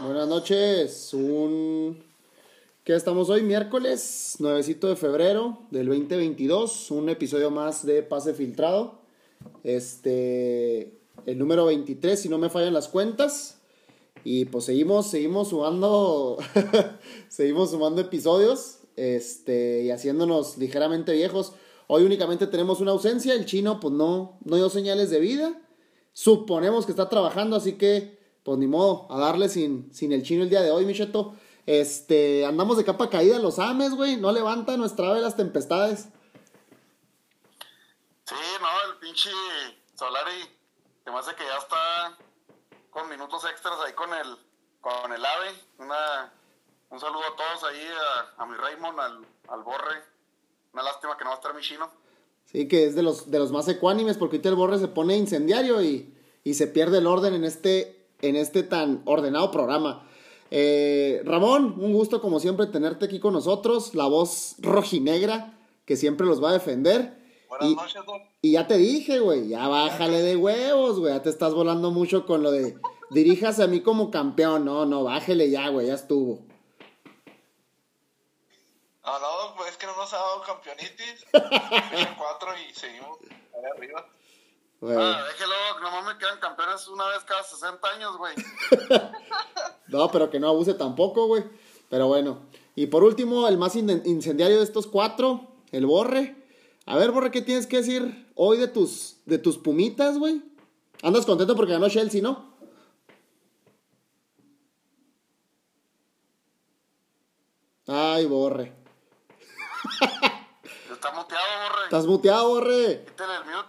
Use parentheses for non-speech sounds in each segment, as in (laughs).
Buenas noches. Un. ¿Qué estamos hoy? Miércoles, 9 de febrero del 2022. Un episodio más de Pase Filtrado. Este. El número 23, si no me fallan las cuentas. Y pues seguimos, seguimos sumando. (laughs) seguimos sumando episodios. Este. Y haciéndonos ligeramente viejos. Hoy únicamente tenemos una ausencia. El chino, pues no, no dio señales de vida. Suponemos que está trabajando, así que, pues ni modo, a darle sin, sin el chino el día de hoy, Micheto. Este, andamos de capa caída los ames, güey. No levanta nuestra ave las tempestades. Sí, no, el pinche Solari, se me hace que ya está con minutos extras ahí con el, con el ave. Una, un saludo a todos ahí, a, mi Raymond, al, al Borre. Una lástima que no va a estar mi chino. Sí, que es de los, de los más ecuánimes, porque ahorita el borre se pone incendiario y, se pierde el orden en este, en este tan ordenado programa. Eh, Ramón, un gusto como siempre tenerte aquí con nosotros, la voz rojinegra que siempre los va a defender. Buenas noches, Y ya te dije, güey, ya bájale de huevos, güey, ya te estás volando mucho con lo de diríjase a mí como campeón. No, no, bájele ya, güey, ya estuvo. No, no, pues es que no nos ha dado campeonitis. (laughs) cuatro y seguimos arriba. Ah, déjelo, nomás me quedan campeones una vez cada 60 años, güey. (laughs) no, pero que no abuse tampoco, güey. Pero bueno. Y por último, el más incendiario de estos cuatro, el Borre. A ver, Borre, ¿qué tienes que decir hoy de tus, de tus pumitas, güey? ¿Andas contento porque ganó Chelsea, no? Ay, Borre. Estás muteado, borre. Estás muteado, borre. Quítale el mute.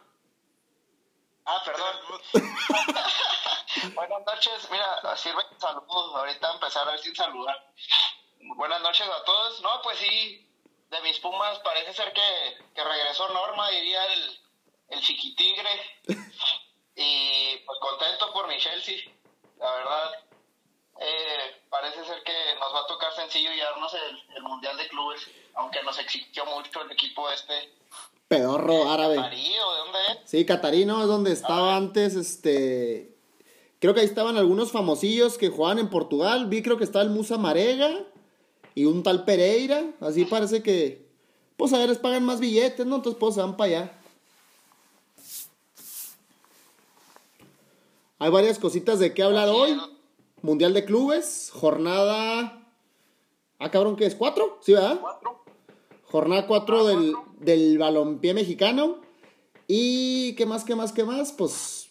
Ah, perdón. (laughs) Buenas noches. Mira, sirve saludos. Ahorita empezar a ver sin saludar. Buenas noches a todos. No, pues sí, de mis Pumas parece ser que, que regresó Norma, diría el, el chiquitigre. y pues contento por mi Chelsea. La verdad, eh, parece ser que nos va a tocar sencillo llevarnos el, el Mundial de Clubes aunque nos exigió mucho el equipo este. Pedorro árabe. ¿Catarí o de dónde es? Sí, Catarino es donde estaba antes, este... Creo que ahí estaban algunos famosillos que jugaban en Portugal. Vi creo que estaba el Musa Marega y un tal Pereira. Así parece que... Pues a ver, les pagan más billetes, ¿no? Entonces pues se van para allá. Hay varias cositas de qué hablar hoy. Mundial de Clubes, jornada... Ah, cabrón, ¿qué es? ¿Cuatro? ¿Sí, verdad? Cuatro. Jornada 4 del, del balompié mexicano. Y qué más, qué más, qué más, pues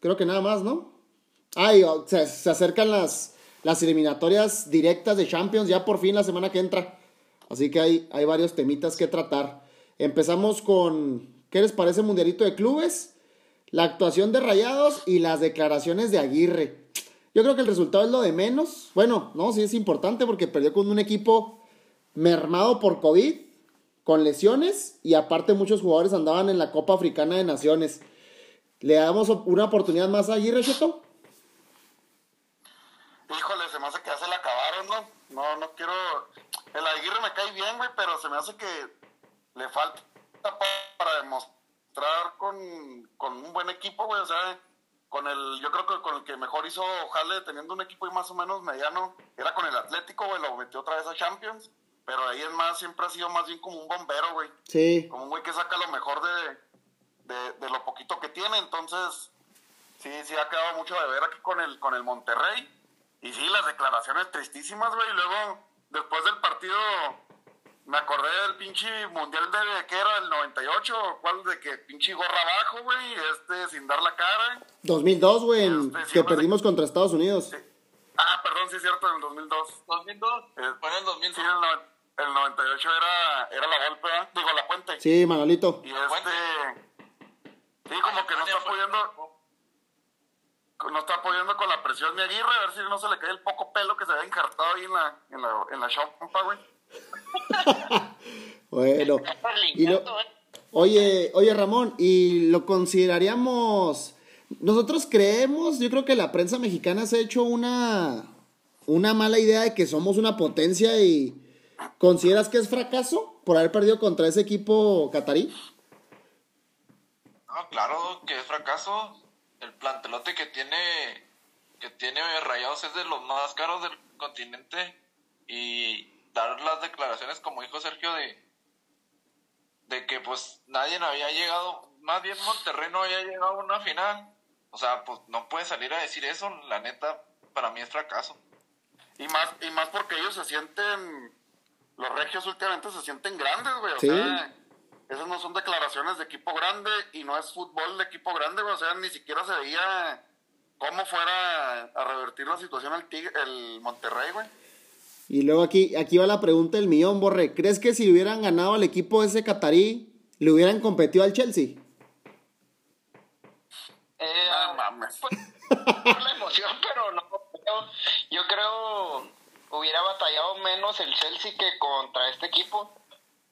creo que nada más, ¿no? Ay, se, se acercan las, las eliminatorias directas de Champions ya por fin la semana que entra. Así que hay, hay varios temitas que tratar. Empezamos con, ¿qué les parece Mundialito de Clubes? La actuación de Rayados y las declaraciones de Aguirre. Yo creo que el resultado es lo de menos. Bueno, no, sí es importante porque perdió con un equipo mermado por COVID, con lesiones y aparte muchos jugadores andaban en la Copa Africana de Naciones. ¿Le damos una oportunidad más a Aguirre, Cheto? Híjole, se me hace que ya se le acabaron, ¿no? No, no quiero... El Aguirre me cae bien, güey, pero se me hace que le falta para demostrar con, con un buen equipo, güey, o sea, con el, yo creo que con el que mejor hizo Jale teniendo un equipo y más o menos mediano, era con el Atlético, güey, lo metió otra vez a Champions pero ahí es más, siempre ha sido más bien como un bombero, güey. Sí. Como un güey que saca lo mejor de, de, lo poquito que tiene. Entonces, sí, sí ha quedado mucho de ver aquí con el, con el Monterrey. Y sí, las declaraciones tristísimas, güey. Y luego, después del partido, me acordé del pinche mundial de que era el 98, ¿cuál? De que pinche gorra abajo, güey, este, sin dar la cara. 2002, güey, este, que perdimos contra Estados Unidos. Ah, perdón, sí es cierto, en el 2002. ¿2002? Eh, fue en el 2002. Sí, en el el 98 era, era la golpe, digo, la puente. Sí, Manolito. Y este. Sí, como que no está apoyando. No está apoyando con la presión de Aguirre, a ver si no se le cae el poco pelo que se había encartado ahí en la, en la, en la chompa, güey. (laughs) bueno. y oye, oye, Ramón, ¿y lo consideraríamos. Nosotros creemos, yo creo que la prensa mexicana se ha hecho una, una mala idea de que somos una potencia y ¿Consideras que es fracaso por haber perdido contra ese equipo catarí? No, claro que es fracaso. El plantelote que tiene que tiene Rayados es de los más caros del continente y dar las declaraciones como dijo Sergio de de que pues nadie había llegado, más bien Monterrey no había llegado a una final. O sea, pues no puede salir a decir eso, la neta, para mí es fracaso. Y más, y más porque ellos se sienten, los regios últimamente se sienten grandes, güey. O sea, esas no son declaraciones de equipo grande y no es fútbol de equipo grande, güey. O sea, ni siquiera se veía cómo fuera a revertir la situación el, el Monterrey, güey. Y luego aquí, aquí va la pregunta del millón, Borre. ¿Crees que si hubieran ganado al equipo ese catarí, le hubieran competido al Chelsea? Eh, ah, mames. Pues, por la emoción, pero no. Yo creo hubiera batallado menos el Chelsea que contra este equipo.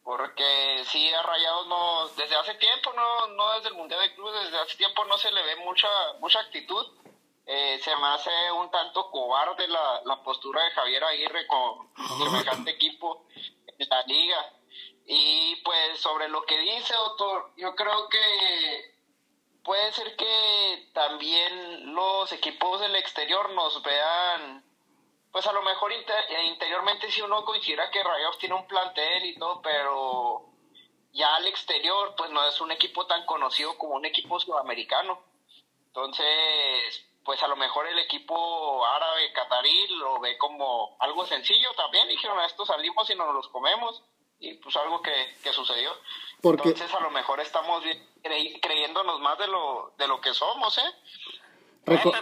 Porque sí, a Rayados no, desde hace tiempo, no, no desde el Mundial de Clubes, desde hace tiempo no se le ve mucha, mucha actitud eh, se me hace un tanto cobarde la, la postura de Javier Aguirre con semejante equipo en la liga. Y pues sobre lo que dice, doctor, yo creo que puede ser que también los equipos del exterior nos vean, pues a lo mejor eh, interiormente si uno considera que Rayados tiene un plantel y todo, pero ya al exterior pues no es un equipo tan conocido como un equipo sudamericano. Entonces, pues a lo mejor el equipo árabe catarí lo ve como algo sencillo también. Dijeron, a esto salimos y nos los comemos. Y pues algo que, que sucedió. Entonces a lo mejor estamos creyéndonos más de lo, de lo que somos, ¿eh? pero,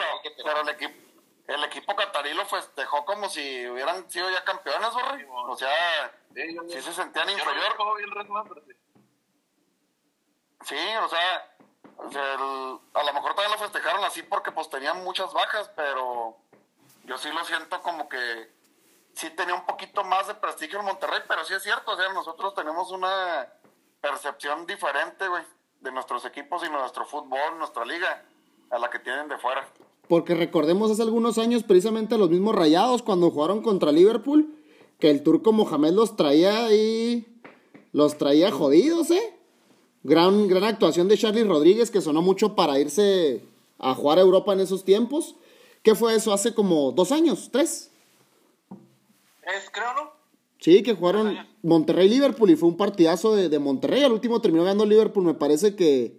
el, equipo, el equipo catarí lo festejó como si hubieran sido ya campeones, O sea, sí, se sentían inferior. Sí, o sea, a lo mejor todavía lo festejaron así porque pues tenían muchas bajas, pero yo sí lo siento como que sí tenía un poquito más de prestigio en Monterrey, pero sí es cierto, o sea, nosotros tenemos una percepción diferente, güey, de nuestros equipos y nuestro fútbol, nuestra liga, a la que tienen de fuera. Porque recordemos hace algunos años precisamente los mismos rayados cuando jugaron contra Liverpool, que el turco Mohamed los traía y los traía jodidos, ¿eh? Gran, gran actuación de Charlie Rodríguez que sonó mucho para irse a jugar a Europa en esos tiempos. ¿Qué fue eso? Hace como dos años, tres. Es, creo, ¿no? Sí, que jugaron Monterrey-Liverpool y fue un partidazo de, Monterrey. Al último terminó ganando Liverpool, me parece que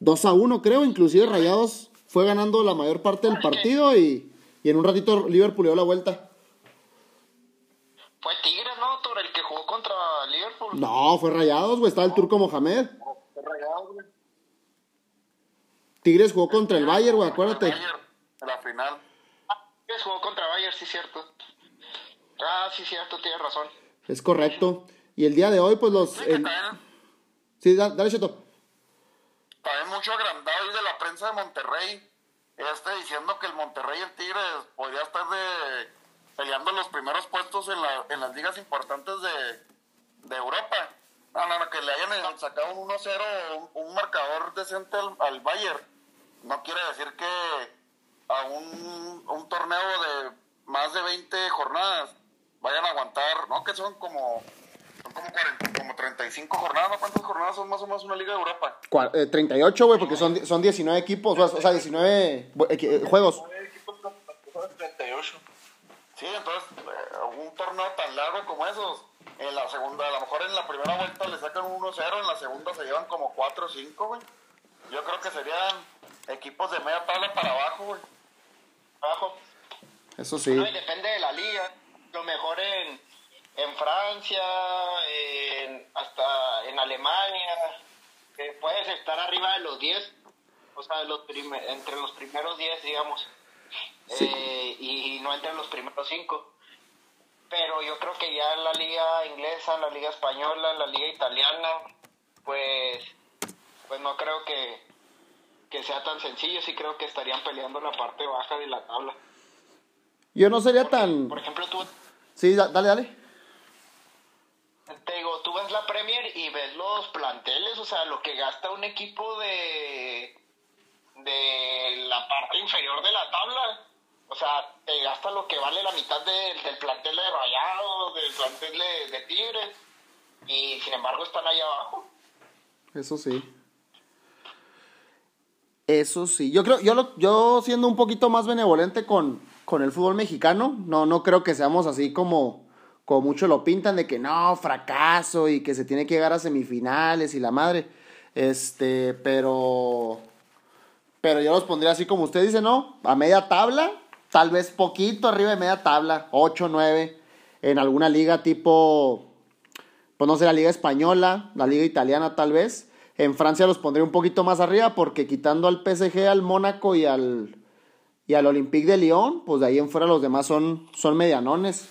2 a 1, creo. Inclusive Rayados fue ganando la mayor parte del partido y, y en un ratito Liverpool dio la vuelta. Fue Tigres, ¿no? El que jugó contra Liverpool. No, fue Rayados, güey. Estaba el turco Mohamed. Tigres jugó contra el Bayern, güey, acuérdate. En la final. Ah, Tigres jugó contra Bayern, sí, cierto. Ah, sí, cierto, tienes razón. Es correcto. Y el día de hoy, pues los. Sí, sí dale, Cheto. También mucho agrandado de la prensa de Monterrey. Este diciendo que el Monterrey el Tigres podría estar de peleando los primeros puestos en, la, en las ligas importantes de, de Europa. No, no, que le hayan sacado un 1-0, un, marcador decente al, Bayern, no quiere decir que a un, un torneo de más de 20 jornadas vayan a aguantar, ¿no? Que son como son como, 40, como 35 jornadas, ¿Cuántas jornadas son más o menos una Liga de Europa? 38, eh, güey, porque son, son 19 equipos, o sea, 19 eh, juegos. 38. Sí, entonces, eh, un torneo tan largo como esos, en la segunda, a lo mejor en la primera vuelta le sacan 1-0, en la segunda se llevan como 4 o 5, güey. Yo creo que serían equipos de media tabla para abajo, güey. Abajo. Eso sí. No, y depende de la liga. Lo mejor en, en Francia, en, hasta en Alemania, que puedes estar arriba de los 10, o sea, los entre los primeros 10, digamos. Eh, y, no entre los primeros 5 pero yo creo que ya en la liga inglesa, en la liga española, en la liga italiana, pues, pues no creo que, que sea tan sencillo, sí creo que estarían peleando la parte baja de la tabla. Yo no sería tan... Por ejemplo, tú... Sí, dale, dale. Te digo, tú ves la Premier y ves los planteles, o sea, lo que gasta un equipo de, de la parte inferior de la tabla o sea, te gasta lo que vale la mitad del plantel de Rayado, del plantel de, Tigres, y sin embargo están ahí abajo. Eso sí. Eso sí, yo creo, yo, lo, yo siendo un poquito más benevolente con, con el fútbol mexicano, no, no creo que seamos así como, como mucho lo pintan de que no, fracaso y que se tiene que llegar a semifinales y la madre. Este, pero, pero yo los pondría así como usted dice, ¿no? A media tabla, tal vez poquito arriba de media tabla, 8, 9, en alguna liga tipo, pues no sé, la liga española, la liga italiana tal vez. En Francia los pondría un poquito más arriba porque quitando al PSG, al Mónaco y al, y al Olympique de Lyon, pues de ahí en fuera los demás son, son medianones.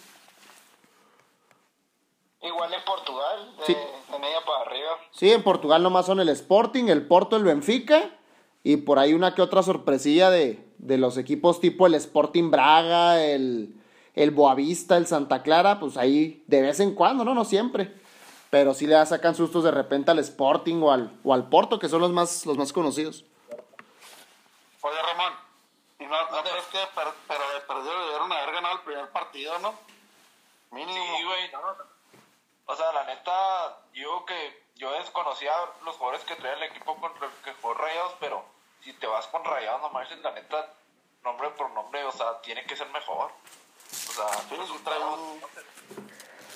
Igual en Portugal, de, Sí. de media para arriba. Sí, en Portugal nomás son el Sporting, el Porto, el Benfica y por ahí una que otra sorpresilla de, de los equipos tipo el Sporting Braga, el, el Boavista, el Santa Clara, pues ahí de vez en cuando, ¿no? No siempre. Pero sí le sacan sustos de repente al Sporting o al, o al Porto, que son los más, los más conocidos. Oye, Ramón, ¿y no, no crees que per- pero de perdido debieron haber ganado el primer partido, no? Mínimo. Sí, güey, no. O sea, la neta, yo que yo desconocía los jugadores que traía el equipo contra el que jugó Rayados, pero si te vas con Rayados, no manches, la neta, nombre por nombre, o sea, tiene que ser mejor. O sea, Sí, sí, trae un-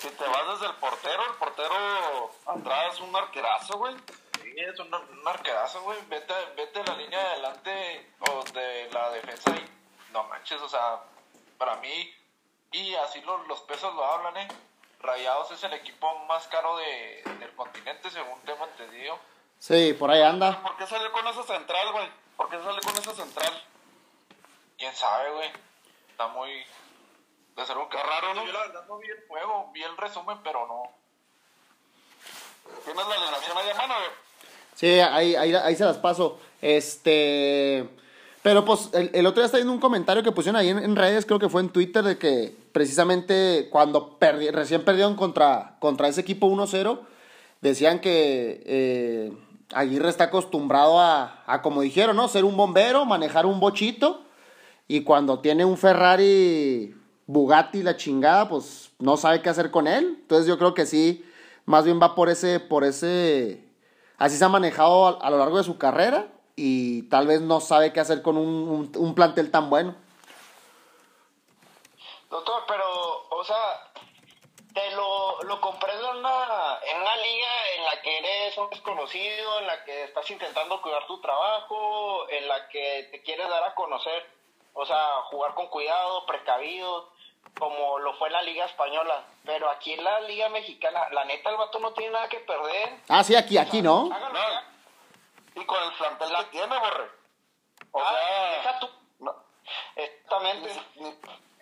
Si te vas desde el portero, el portero Andrade es un arquerazo, güey. sí, es un, un arquerazo, güey. Vete, vete a la línea de adelante o de la defensa y no manches, o sea, para mí, y así lo- los pesos lo hablan, ¿eh? Rayados es el equipo más caro de, del continente, según tengo entendido. Sí, por ahí anda. ¿Por qué salió con esa central, güey? ¿Por qué salió con esa central? quién sabe, güey. Está muy. De ser un Qué raro, ¿no? Yo la verdad no vi el juego, vi el resumen, pero no. ¿Tienes la alineación ahí a mano, güey? Sí, ahí, ahí, ahí se las paso. Este. Pero pues el, el otro día está viendo un comentario que pusieron ahí en, en redes, creo que fue en Twitter, de que precisamente cuando recién perdieron contra, contra ese equipo 1-0, decían que eh, Aguirre está acostumbrado a, a, como dijeron, ¿no? Ser un bombero, manejar un bochito, y cuando tiene un Ferrari Bugatti la chingada, pues no sabe qué hacer con él. Entonces yo creo que sí, más bien va por ese, por ese, así se ha manejado a, lo largo de su carrera y tal vez no sabe qué hacer con un, un plantel tan bueno. Doctor, pero, o sea, te lo, lo comprendo en una, en una liga en la que eres un desconocido, en la que estás intentando cuidar tu trabajo, en la que te quieres dar a conocer, o sea, jugar con cuidado, precavido, como lo fue en la liga española. Pero aquí en la liga mexicana, la neta, el vato no tiene nada que perder. Ah, sí, aquí, aquí, ¿no? Háganlo No. Y con el plantel que tiene, borre. O Ah, sea, deja tú. no, Exactamente. ni, ni- El-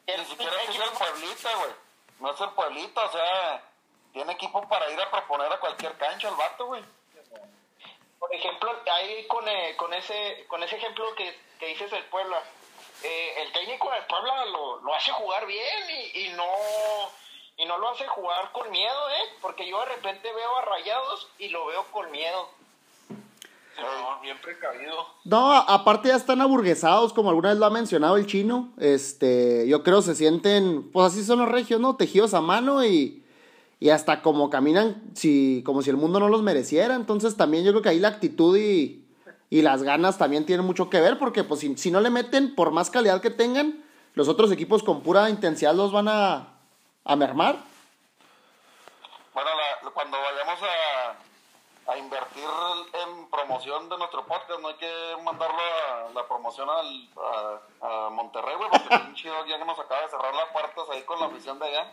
ni siquiera es el Pueblita, güey. No es el Pueblita, o sea, tiene equipo para ir a proponer a cualquier cancha el vato, güey. Por ejemplo, ahí con, eh, con ese con ese ejemplo que, que dices del Puebla, eh, el técnico del Puebla lo, lo hace jugar bien y, y no y no lo hace jugar con miedo, ¿eh? Porque yo de repente veo a Rayados y lo veo con miedo. No, bien precavido. No, aparte ya están aburguesados, como alguna vez lo ha mencionado el chino. Este, yo creo se sienten, pues así son los regios, ¿no? Tejidos a mano y, y hasta como caminan, si, como si el mundo no los mereciera. Entonces también yo creo que ahí la actitud y, y las ganas también tienen mucho que ver, porque pues si, si no le meten, por más calidad que tengan, los otros equipos con pura intensidad los van a, a mermar. Bueno, la- cuando vayamos a, invertir en promoción de nuestro podcast, no hay que mandarlo a la promoción al, a, Monterrey, güey, porque pinche ya que nos acaba de cerrar las puertas ahí con la afición de allá.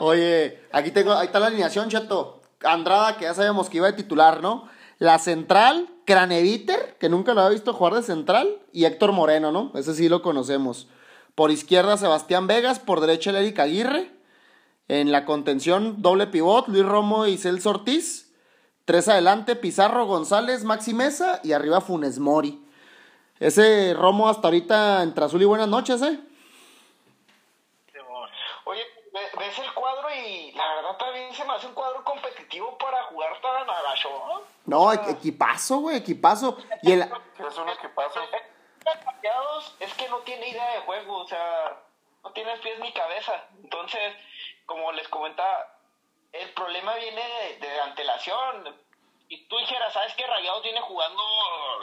Oye, aquí tengo, ahí está la alineación, chato. Andrada, que ya sabemos que iba de titular, ¿no? La central, Craneviter, que nunca lo había visto jugar de central, y Héctor Moreno, ¿no? Ese sí lo conocemos. Por izquierda, Sebastián Vegas, por derecha, el Eric Aguirre. En la contención, doble pivot, Luis Romo y Celso Ortiz. Tres adelante, Pizarro, González, Maxi Mesa y arriba Funes Mori. Ese Romo hasta ahorita entre azul y buenas noches, ¿eh? Oye, ve- ves el cuadro y la verdad también se me hace un cuadro competitivo para jugar tan agacho, ¿no? No, equipazo, güey, equipazo. Y el, es un equipazo. Rayados es que no tiene idea de juego, o sea, no tiene pies ni cabeza. Entonces, como les comentaba, el problema viene de, antelación. y tú dijeras, ¿sabes qué? Rayados viene jugando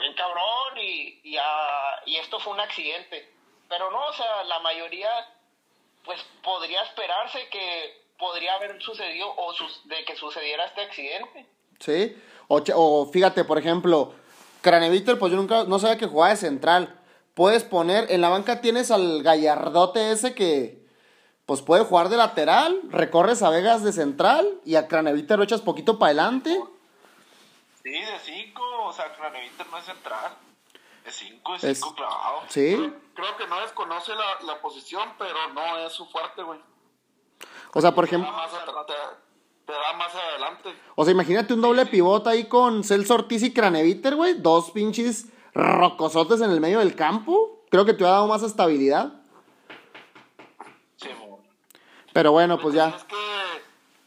bien cabrón y, y, ah, y esto fue un accidente. Pero no, o sea, la mayoría, pues podría esperarse que podría haber sucedido o sus- de que sucediera este accidente. ¿Sí? O, o fíjate, por ejemplo, Craneviter, pues yo nunca, no sabía que jugaba de central. Puedes poner, en la banca tienes al gallardote ese que, pues puede jugar de lateral, recorres a Vegas de central y a Craneviter lo echas poquito para adelante. Sí, de 5, o sea, Craneviter no es central. Es 5, es Es- 5 clavado. Sí. Creo que no desconoce la, la posición, pero no es su fuerte, güey. O sea, por ejemplo, te, da más adelante. o sea, imagínate un doble pivot ahí con Celso Ortiz y Craneviter, güey. Dos pinches rocosotes en el medio del campo. Creo que te ha dado más estabilidad. Pero bueno, pues ya. Es que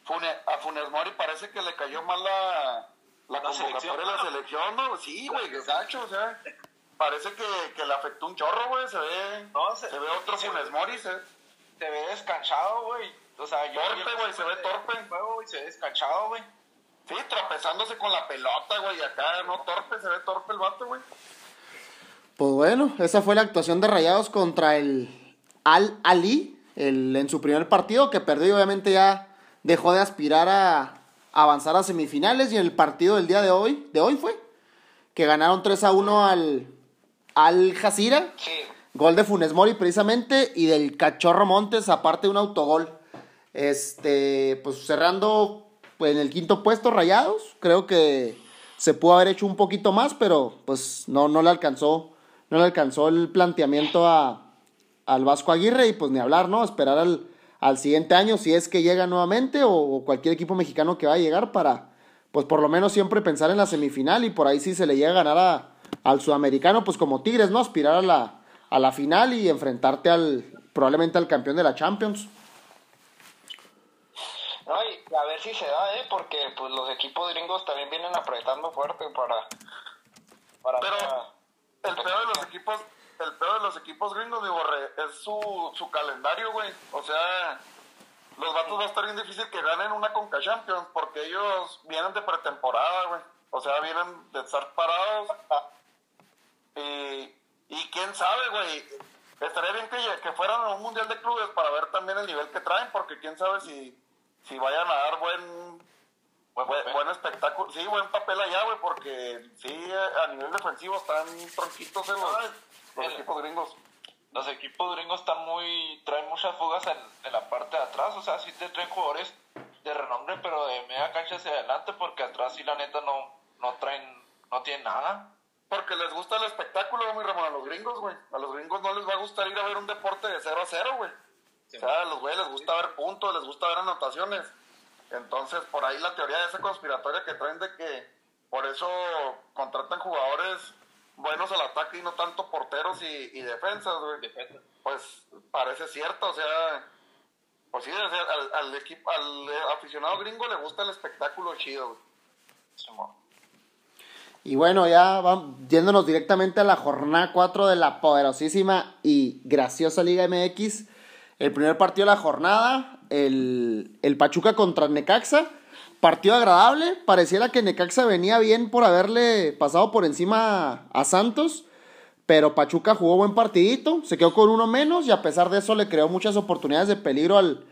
Fune- a Funes Mori parece que le cayó mal la, la La convocatoria selección. de la selección, ¿no? Sí, güey, que gacho, o sea, parece que, que le afectó un chorro, güey, se ve, No, se- se, ve otro se- Funes Mori, se, Se ve descanchado, güey. O sea, yo. Torpe, güey, se ve torpe. Juego se ve descanchado, güey. sí, tropezándose con la pelota, güey, y acá, no torpe, se ve torpe el vato, güey. Pues bueno, esa fue la actuación de Rayados contra el Al Ali el, en su primer partido, que perdió y obviamente ya dejó de aspirar a avanzar a semifinales. Y en el partido del día de hoy, de hoy fue, que ganaron 3 a 1 al, al Jazira. Sí. Gol de Funes Mori precisamente y del Cachorro Montes, aparte de un autogol. Este, pues cerrando pues, en el quinto puesto Rayados, creo que se pudo haber hecho un poquito más, pero pues no, no le alcanzó, no le alcanzó el planteamiento a, al Vasco Aguirre y pues ni hablar, ¿no? Esperar al, al siguiente año si es que llega nuevamente o, o cualquier equipo mexicano que va a llegar para, pues por lo menos siempre pensar en la semifinal y por ahí si se le llega a ganar a, al sudamericano, pues como Tigres, ¿no? Aspirar a la, a la final y enfrentarte al, probablemente al campeón de la Champions. No, y a ver si se da, ¿eh? Porque pues los equipos gringos también vienen apretando fuerte para... para Pero el peor de los equipos, el peor de los equipos gringos, digo, re- es su, su calendario, güey. O sea, los vatos va a estar bien difícil que ganen una Conca Champions porque ellos vienen de pretemporada, güey. O sea, vienen de estar parados. Y, y quién sabe, güey. Estaría bien que, que fueran a un mundial de clubes para ver también el nivel que traen, porque quién sabe si, si vayan a dar buen, Buen buen, buen espectáculo. Sí, buen papel allá, güey, porque sí, a nivel defensivo están tronquitos en los, los el- equipos gringos. Los equipos gringos están muy. traen muchas fugas en, en la parte de atrás. O sea, sí te traen jugadores de renombre, pero de media cancha hacia adelante, porque atrás sí, la neta, no, no traen. no tienen nada. Porque les gusta el espectáculo, mi Ramón, a los gringos, güey. A los gringos no les va a gustar ir a ver un deporte de 0 a 0, güey. Sí. O sea, a los güeyes les gusta ver puntos, les gusta ver anotaciones. Entonces, por ahí la teoría de esa conspiratoria que traen de que por eso contratan jugadores buenos al ataque y no tanto porteros y, y defensas, güey. Defensa. Pues parece cierto, o sea, pues sí, o sea, al, al equipo, al eh, aficionado gringo le gusta el espectáculo chido, güey. Y bueno, ya vamos yéndonos directamente a la jornada 4 de la poderosísima y graciosa Liga MX. El primer partido de la jornada, el, el Pachuca contra Necaxa. Partido agradable, pareciera que Necaxa venía bien por haberle pasado por encima a Santos, pero Pachuca jugó buen partidito, se quedó con uno menos y a pesar de eso le creó muchas oportunidades de peligro al,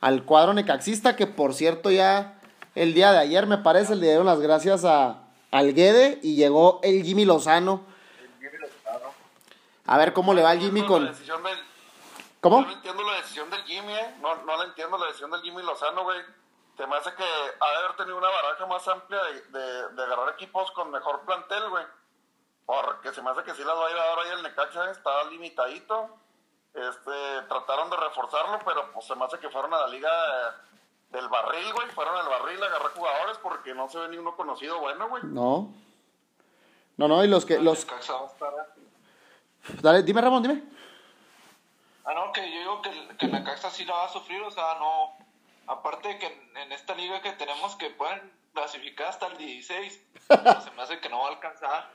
al cuadro necaxista, que por cierto ya el día de ayer me parece le dieron las gracias a, al Guede y llegó el Jimmy Lozano. A ver cómo le va al Jimmy La con... decisión del- ¿Cómo? No entiendo la decisión del Jimmy, ¿eh? No, no entiendo la decisión del Jimmy Lozano, güey. Se me hace que ha de haber tenido una baraja más amplia de, de, de agarrar equipos con mejor plantel, güey. Porque se me hace que sí las va a ir a dar ahí el Necaxa, está limitadito. Este, trataron de reforzarlo, pero pues se me hace que fueron a la liga eh, del barril, güey. Fueron al barril a agarrar jugadores porque no se ve ni uno conocido bueno, güey. No. No, no, y los que... Los... Necaxa va a estar- Dale, dime Ramón, dime. Ah, no, que yo digo que, el- que Necaxa sí la va a sufrir, o sea, no. Aparte de que en, en esta liga que tenemos que pueden clasificar hasta el 16, pero se me hace que no va a alcanzar.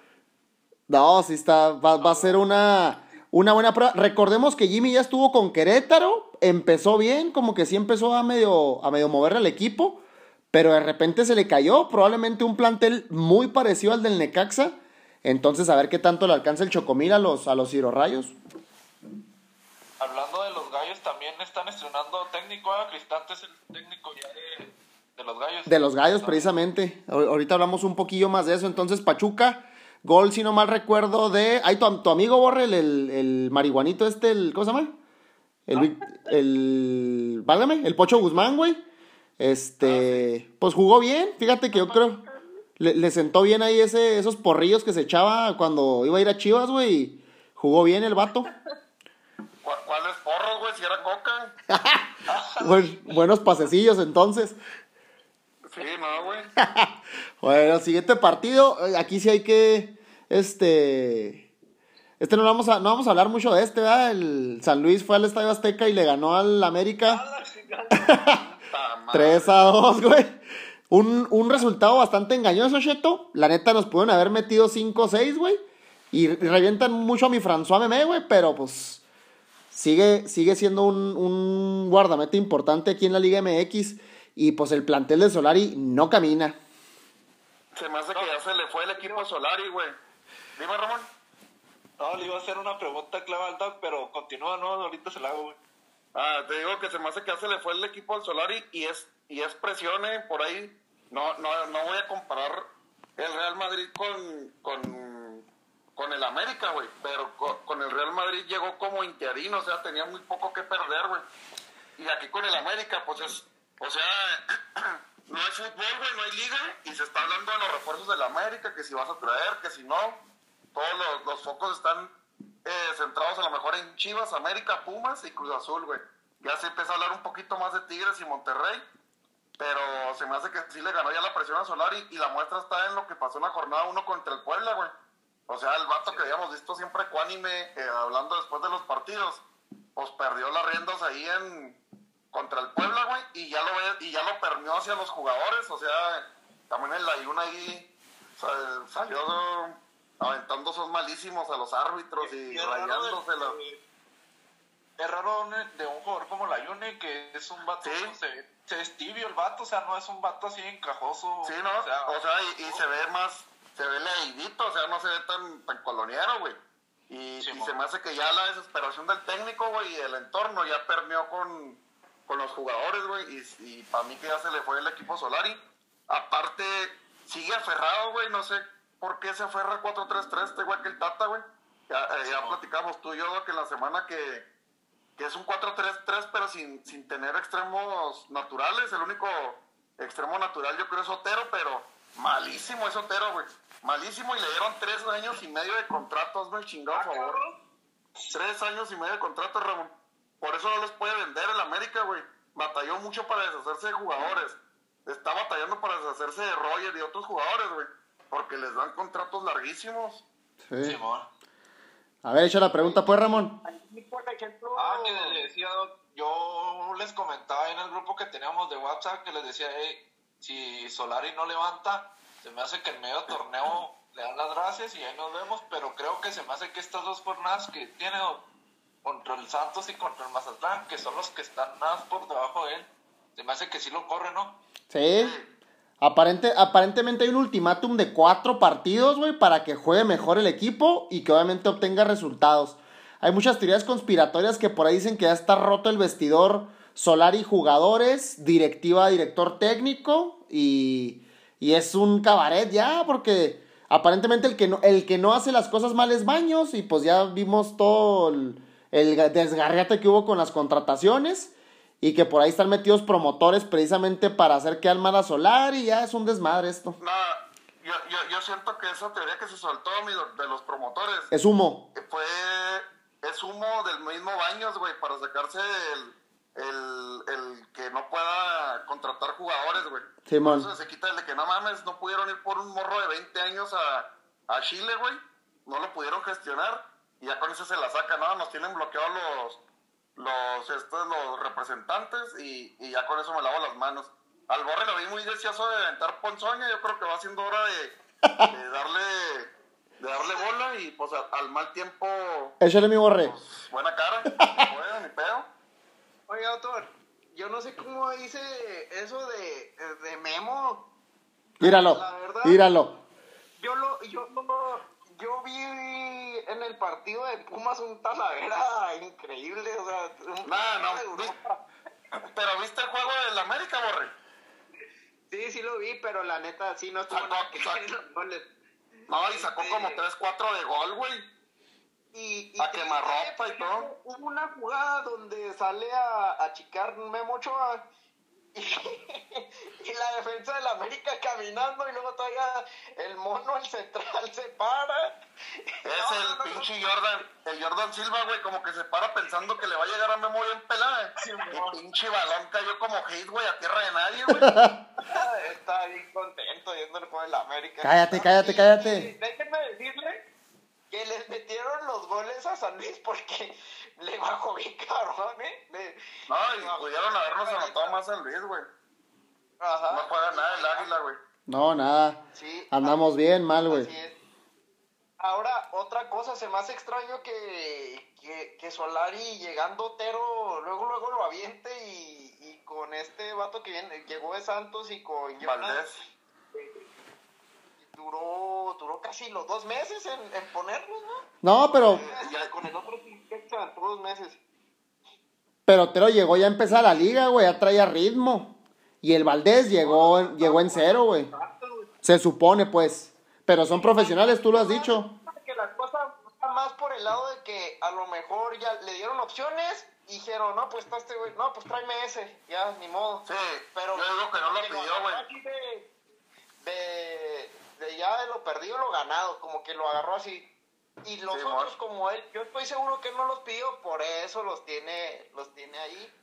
No, sí está, va, va a ser una, una buena prueba. Recordemos que Jimmy ya estuvo con Querétaro, empezó bien, como que sí empezó a medio, a medio moverle al equipo, pero de repente se le cayó, probablemente un plantel muy parecido al del Necaxa. Entonces, a ver qué tanto le alcanza el Chocomil a los, a los Rayos. Hablando de los gallos, también están estrenando técnico. Cristante es el técnico ya de, de los gallos. De los gallos, precisamente. Ahorita hablamos un poquillo más de eso. Entonces, Pachuca, gol, si no mal recuerdo, de. Ay, tu, tu amigo Borre, el, el, marihuanito este, el, ¿cómo se llama? El, el, válgame, el Pocho Guzmán, güey. Este, ah, pues jugó bien, fíjate que yo creo, le, sentó bien ahí ese, esos porrillos que se echaba cuando iba a ir a Chivas, güey. Jugó bien el vato. ¿Cuáles porros, güey? Si era coca. (laughs) (laughs) buenos pasecillos entonces. Sí, no, güey. (laughs) bueno, siguiente partido. Aquí sí hay que. Este. Este no vamos a, no vamos a hablar mucho de este, ¿verdad? El San Luis fue al Estadio Azteca y le ganó al América. 3 a 2, (laughs) güey. Un, un resultado bastante engañoso, Cheto. La neta nos pudieron haber metido 5 o 6, güey. Y, revientan mucho a mi François Meme, güey, pero pues sigue, sigue siendo un, un guardamete importante aquí en la Liga MX. Y pues el plantel de Solari no camina. Se me hace que ya se le fue el equipo a Solari, güey. Dime, Ramón. No, le iba a hacer una pregunta clave al Doc, pero continúa, no, ahorita se la hago, güey. Ah, te digo que se me hace que ya se le fue el equipo al Solari y es, y es presión, eh, por ahí. No, no, no voy a comparar el Real Madrid con, con, con el América, güey, pero con, el Real Madrid llegó como interino, o sea, tenía muy poco que perder, güey. Y aquí con el América, pues es o sea, (clears throat) no hay fútbol, güey, no hay liga y se está hablando de los refuerzos del América, que si vas a traer, que si no. Todos los, focos están eh, centrados a lo mejor en Chivas, América, Pumas y Cruz Azul, güey. Ya se empieza a hablar un poquito más de Tigres y Monterrey, pero se me hace que sí le ganó ya la presión a Solari y la muestra está en lo que pasó en la jornada 1 contra el Puebla, güey. O sea, el vato que habíamos visto siempre ecuánime, eh, hablando después de los partidos, pues perdió las riendas ahí en, contra el Puebla, güey, y ya lo ve, y ya lo permeó hacia los jugadores, o sea, también el Layuna ahí salió aventando son malísimos a los árbitros y, rayándose Es raro de un jugador como Layune que es un vato, se, se, es tibio el vato, o sea, no es un vato así encajoso. Sí, ¿no? O sea, y, se ve más, se ve leidito, o sea, no se ve tan, tan coloniero, güey. Y, y se me hace que ya la desesperación del técnico, güey, y el entorno ya permeó con, con los jugadores, güey, y, para mí que ya se le fue el equipo Solari. Aparte, sigue aferrado, güey, no sé por qué se aferra 4-3-3 este güey que el Tata, güey. Ya, eh, platicamos tú y yo que en la semana que, que es un 4-3-3, pero sin, sin tener extremos naturales. El único extremo natural yo creo es Otero, pero malísimo es Otero, güey. Malísimo y le dieron tres años y medio de contrato, hazme el chingado, por favor. Tres años y medio de contrato, Ramón. Por eso no les puede vender el América, güey. Batalló mucho para deshacerse de jugadores. Está batallando para deshacerse de Roger y otros jugadores, güey. Porque les dan contratos larguísimos. Sí. A ver, echa la pregunta, pues, Ramón. Ah, que les decía, yo les comentaba en el grupo que teníamos de WhatsApp que les decía, hey, si Solari no levanta, se me hace que en medio torneo le dan las gracias y ahí nos vemos, pero creo que se me hace que estas dos jornadas que tiene contra el Santos y contra el Mazatlán, que son los que están más por debajo de él. Se me hace que sí lo corre, ¿no? Sí. Aparente, aparentemente hay un ultimátum de cuatro partidos, güey, para que juegue mejor el equipo y que obviamente obtenga resultados. Hay muchas teorías conspiratorias que por ahí dicen que ya está roto el vestidor solar y jugadores, directiva, director técnico y, y es un cabaret ya, porque aparentemente el que, no, el que no hace las cosas mal es Baños y pues ya vimos todo el el desgarriate que hubo con las contrataciones y que por ahí están metidos promotores precisamente para hacer que Almada Solar y ya es un desmadre esto. No, yo, yo, yo siento que esa teoría que se soltó de los promotores es humo. Fue es humo del mismo Baños, güey, para sacarse el, el, el, que no pueda contratar jugadores, güey. Entonces se quita el de que no mames, no pudieron ir por un morro de 20 años a, a Chile, güey. No lo pudieron gestionar y ya con eso se la saca, ¿no? Nos tienen bloqueados los, los, estos, los representantes y, y ya con eso me lavo las manos. Al Borre lo vi muy deseoso de aventar ponzoña, yo creo que va siendo hora de, de (laughs) darle de darle bola y pues al, mal tiempo... Échale mi Borre. Pues, buena cara, (laughs) no ni pedo. Oye, doctor, yo no sé cómo dice eso de, de Memo. Míralo, La verdad. míralo. Yo lo, yo lo, yo vi en el partido de Pumas un Talavera increíble, o sea, un No, no, de Europa. Pero viste el juego del América, Borre. Sí, sí lo vi, pero la neta sí no estuvo Sacó- nada que ver sacó-. No, y sacó Este, como 3-4 de gol, güey. Y, A triste, quemarropa y todo. Hubo una jugada donde sale a, a chicar Memo Ochoa (laughs) y, y la defensa del América caminando y luego todavía el mono, el central, se para. Es No, el no, no, pinche Jordan, el Jordan Silva, güey, como que se para pensando que le va a llegar a Memo bien pelada. y pinche balón cayó como hate, güey, a tierra de nadie, (laughs) güey. no, Está bien contento viendo el juego del América. Cállate, cállate, Y- cállate. y déjenme decirle que les metieron los goles a San Luis porque (laughs) le bajó bien cabrón, ¿eh? Le- No, y pudieron habernos anotado más en Luis, güey. Ajá. No juega nada el águila, güey. No, nada. Sí, Andamos bien mal, güey. Así es. Ahora, otra cosa, se me hace extraño que, que, que Solari llegando Otero, luego luego lo aviente y, y con este vato que viene, llegó de Santos y con Jonas, Valdés. Duró, duró casi los dos meses en, en ponerlos, ¿no? No, pero, Ya con el otro sí que se aventó dos meses. pero Otero llegó ya a empezar la liga, güey, ya traía ritmo. Y el Valdés llegó, en- llegó en cero, güey. Se supone, pues. Pero son profesionales, tú lo has dicho. Que las cosas van más por el lado de que a lo mejor ya le dieron opciones y dijeron, no, pues está este güey, no, pues tráeme ese, ya, ni modo. Sí, Pero yo digo que no lo pidió, güey. de, de ya de lo perdido, lo ganado, como que lo agarró así. Y los Sí, otros como él, yo estoy seguro que él no los pidió, por eso los tiene, los tiene ahí.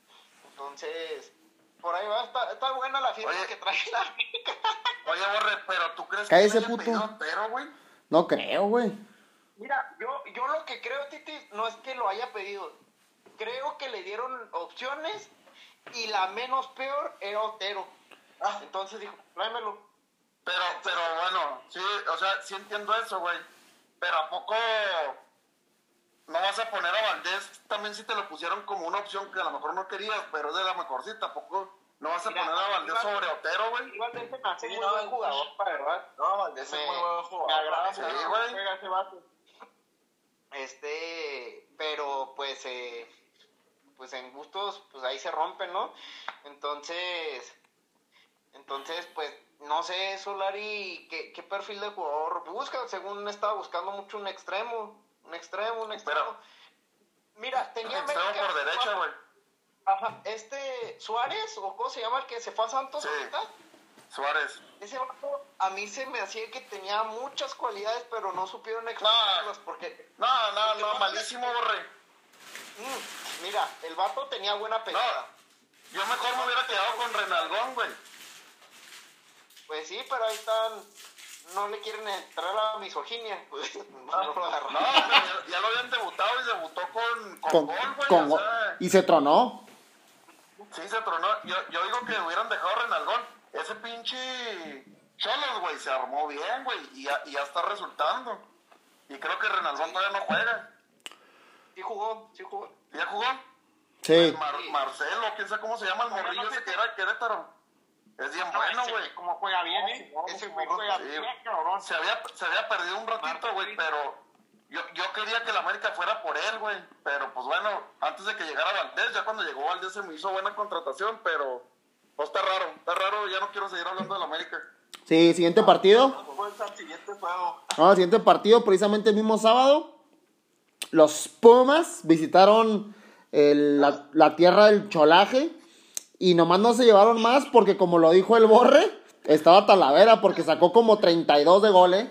Entonces, por ahí va, está, está buena la fiesta Oye. que trae la (laughs) Oye, Borre, pero ¿tú crees Cállese, que puto. pedido Otero, güey? No creo, güey. Mira, yo, yo lo que creo, Titi, no es que lo haya pedido. Creo que le dieron opciones y la menos peor era Otero. Ah. Entonces dijo, tráemelo. Pero, pero bueno, sí, o sea, sí entiendo eso, güey. Pero ¿a poco no vas a poner a Valdés también si te lo pusieron como una opción que a lo mejor no querías, pero es de la mejorcita? ¿A poco no vas a Mira, poner a Valdés sobre Otero, güey? Igual se me hace Sí, muy no, buen jugador, la verdad. No, Valdés es Me- muy buen Me jugador. agrada Sí, güey. Este, pero pues, eh, pues en gustos, pues ahí se rompen, ¿no? Entonces, entonces, pues, no sé, Solari, ¿qué, qué perfil de jugador busca? Según estaba buscando mucho un extremo, un extremo, un extremo. Pero- Mira, tenía Extremo por derecha, güey. Ajá, este Suárez, o cómo se llama el que se fue a Santos Sí. ahorita. Suárez. Ese vato a mí se me hacía que tenía muchas cualidades, pero no supieron explotarlas porque, No, no, no, malísimo, Borre. mm, mira, el vato tenía buena pegada. Yo mejor me hubiera quedado con Renalgón, güey. Pues sí, pero ahí están, no le quieren entrar a la misoginia. (laughs) Pues, no lo agarraron. No, pero ya, ya lo habían debutado y debutó con, con, Con, gol, güey. con- o sea, y se tronó. Sí, se tronó. Yo, yo digo que hubieran dejado a Renalgón. Ese pinche Cholos, güey, se armó bien, güey, y ya, y ya está resultando. Y creo que Renalgón todavía no juega. Sí jugó, sí jugó. ¿Ya jugó? Sí. Mar- Marcelo, quién sabe cómo se llama el morrillo ese que era de Querétaro. Es bien bueno, Ese güey. Como juega bien, ¿eh? Ese güey juega Sí. bien, cabrón. Se había, se había perdido un ratito, güey, pero yo, yo quería que la América fuera por él, güey. Pero pues bueno, antes de que llegara Valdés, ya cuando llegó Valdés se me hizo buena contratación, pero pues está raro, está raro, ya no quiero seguir hablando de la América. Sí, siguiente partido. No, siguiente partido, precisamente el mismo sábado. Los Pumas visitaron el- la, la tierra del cholaje. Y nomás no se llevaron más porque, como lo dijo el Borre, estaba Talavera porque sacó como 32 de gol, ¿eh?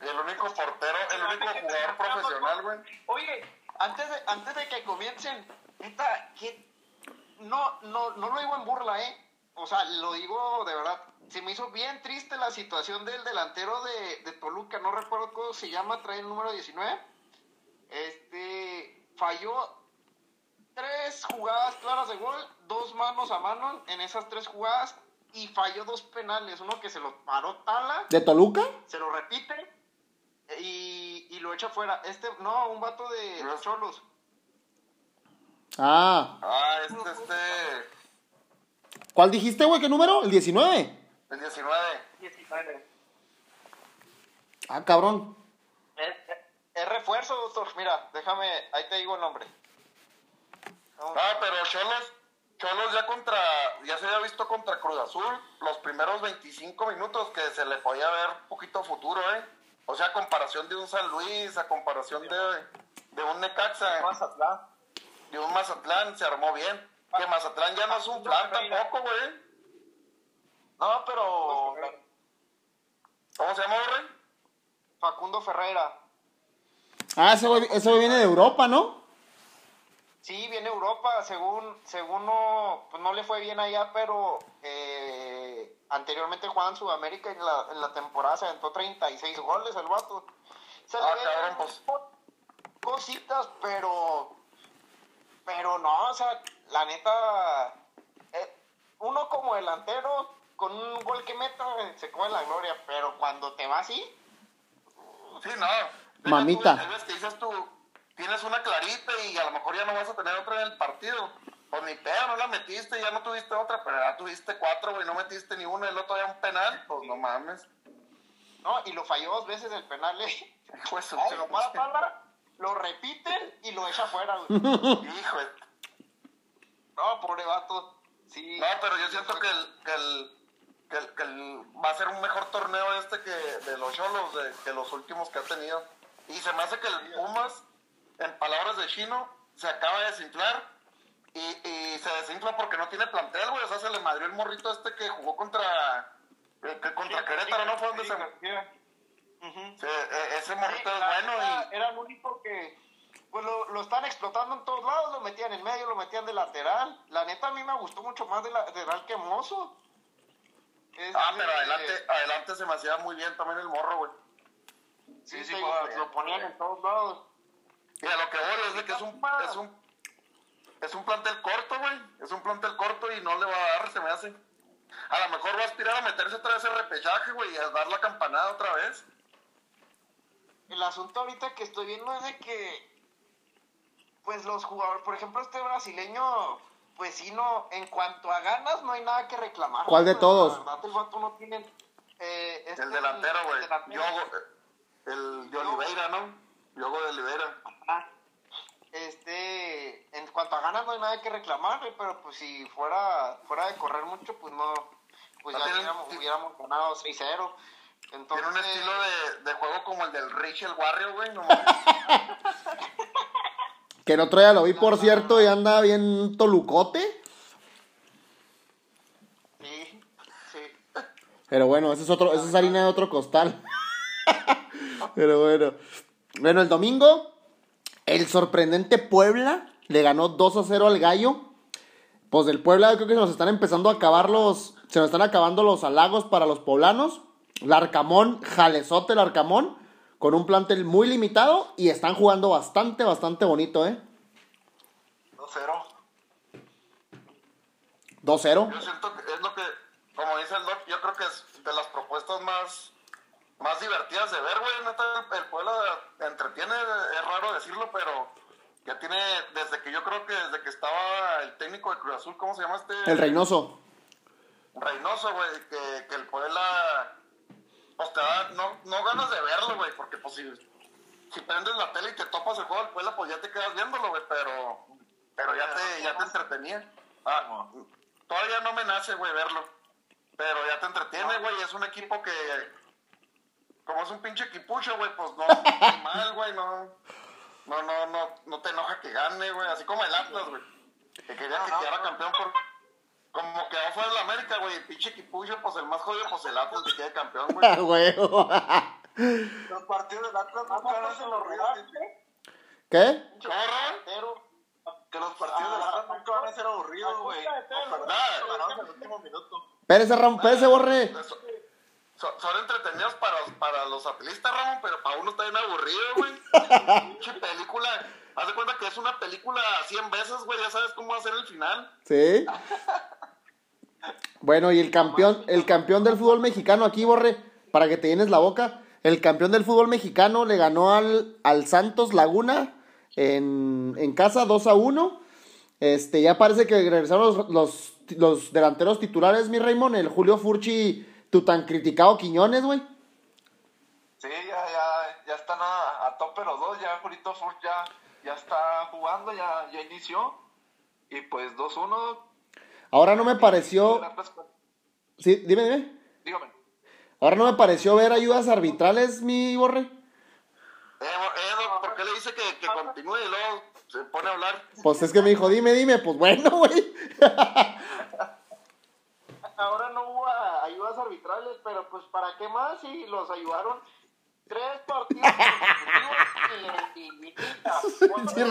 El único portero, el único jugador profesional, güey. Oye, antes de, antes de que comiencen, neta, que no, no, no lo digo en burla, ¿eh? O sea, lo digo de verdad. Se me hizo bien triste la situación del delantero de, de Toluca, no recuerdo cómo se llama, trae el número 19. Este, falló tres jugadas claras de gol, dos manos a mano en esas tres jugadas y falló dos penales. Uno que se lo paró Tala ¿De Toluca? se lo repite y, y lo echa fuera. Este, no, un vato de No. Cholos. Ah, Ah, este. ¿Cuál dijiste, güey? ¿Qué número? ¿El 19? El 19. 19. Ah, cabrón. Es refuerzo, doctor. Mira, déjame, ahí te digo el nombre. Ah, pero Cholos, Cholos ya contra, ya se había visto contra Cruz Azul los primeros 25 minutos que se le podía ver un poquito futuro, ¿eh? O sea, a comparación de un San Luis, a comparación de, de un Necaxa, Mazatlán. de un Mazatlán, se armó bien. Que Mazatlán ya no es un plan tampoco, güey. No, pero ¿Cómo se llama, Borre? Facundo Ferreira. Ah, ese güey, ese güey viene de Europa, ¿no? Sí, viene Europa, según, según no, pues no le fue bien allá, pero eh, anteriormente jugaba en Sudamérica y en la, en la temporada se aventó 36 goles el vato. Se le Ah, cabrón, pues. cositas, pero, pero no, o sea, la neta, eh, uno como delantero, con un gol que meta, se come la gloria, pero cuando te va así, Sí, no. Mamita. tú, que dices tú, tienes una clarita y a lo mejor ya no vas a tener otra en el partido. Pues ni pedo, no la metiste, ya no tuviste otra, pero ya tuviste cuatro, güey, no metiste ni una, el otro ya un penal, pues no mames. ¿no? Y lo falló dos veces el penal, eh. (laughs) Pues, se lo para pala, lo repiten y lo echa afuera, güey. (laughs) Hijo, de- No, pobre vato. Sí. no, pero yo siento que el, que el, que el, que el- va a ser un mejor torneo este que de los Cholos, de, que los últimos que ha tenido. Y se me hace que el Pumas, en palabras de Chino, se acaba de desinflar. Y, y se desinfla porque no tiene plantel, güey. O sea, se le madrió el morrito este que jugó contra. eh, que contra Querétaro, ¿no? Fue donde se. Eh, ese morrito es bueno neta, y. Era el único que. Pues lo, lo están explotando en todos lados, lo metían en medio, lo metían de lateral. La neta a mí me gustó mucho más de lateral que Mozo. Es- Ah, pero adelante, adelante se me hacía muy bien también el morro, güey. Sí, Sí, sí, sí, lo, ponían en todos lados. Y a lo que voy es de que es un, es un, es un plantel corto, güey. Es un plantel corto y no le va a dar, se me hace. A lo mejor va a aspirar a meterse otra vez el repechaje, güey, y a dar la campanada otra vez. El asunto ahorita que estoy viendo es de que, pues los jugadores, por ejemplo, este brasileño, pues sí, no, en cuanto a ganas, no hay nada que reclamar. ¿Cuál de Pues, todos? La verdad, el vato no tiene. eh, este, El delantero, güey. eh, el de Oliveira, ¿no? Yogo de Oliveira. Ah, Este, en cuanto a ganas no hay nada que reclamar, güey, pero pues si fuera fuera de correr mucho, pues no, pues No ya hubiéramos, hubiéramos ganado 6-0. Entonces, Tiene un estilo de, de juego como el del Rich el Warrior, güey. No mames. (laughs) Que el otro día lo vi, por cierto, y anda bien tolucote. Sí, sí. Pero bueno, ese es otro, esa es harina de otro costal. (laughs) Pero bueno. Bueno, el domingo, el sorprendente Puebla le ganó 2 a 0 al Gallo. Pues del Puebla yo creo que se nos están empezando a acabar los. Se nos están acabando los halagos para los poblanos. Larcamón, jalezote el Arcamón. Con un plantel muy limitado. Y están jugando bastante, bastante bonito, ¿eh? 2-0. 2-0. Yo siento que es lo que, como dice el Doc, yo creo que es de las propuestas más, más divertidas de ver, güey. Neta, el, Puebla entretiene, es raro decirlo, pero ya tiene, desde que yo creo que desde que estaba el técnico de Cruz Azul, ¿cómo se llama este? El Reynoso. Reynoso, güey, que, que el Puebla, pues te da, no, no ganas de verlo, güey, porque pues si, si prendes la tele y te topas el juego del Puebla, pues ya te quedas viéndolo, güey, pero, pero ya te, ya te entretenía. Ah, todavía no me nace, güey, verlo, pero ya te entretiene, güey, es un equipo que, como es un pinche equipucho, güey, pues no, (laughs) no mal, güey, no, no, no, no, no te enoja que gane, güey, así como el Atlas, güey, que quería que no, quedara no. campeón por... Como quedó fuera de la América, güey. Pinche equipucho, pues el más jodido, pues el Atlas que quede campeón, güey. (laughs) Ah, huevo. Los partidos del Atlas nunca van a ser los ¿Qué? Pero Que los partidos de la Atlas nunca van a ser aburridos, güey. Nada. El último minuto. Espérese, Ramón, espérese, borre. So- son entretenidos para, para los atletas, Ramón, pero para uno está bien aburrido, güey. (laughs) Pinche película. Haz de cuenta que es una película 100 veces, güey. Ya sabes cómo va a ser el final. Sí. Bueno, y el campeón, el campeón del fútbol mexicano aquí, Borre, para que te llenes la boca. El campeón del fútbol mexicano le ganó al, al Santos Laguna en, en casa 2 a 1. Este, ya parece que regresaron los, los, los delanteros titulares, mi Raymond, el Julio Furchi, tu tan criticado Quiñones, güey. Sí, ya, ya, ya están a, a tope los dos, ya Julito Furch ya, ya está jugando, ya, ya inició. Y pues 2-1. Ahora no me pareció... Sí, dime, dime. Dígame. Ahora no me pareció ver ayudas arbitrales, mi Borre. Eh, eh, ¿por qué le dice que, que continúe y luego se pone a hablar? Pues es que me dijo, dime, dime, pues bueno, (laughs) güey. Ahora no hubo ayudas arbitrales, pero pues ¿para qué más si los ayudaron tres partidos y? Sí,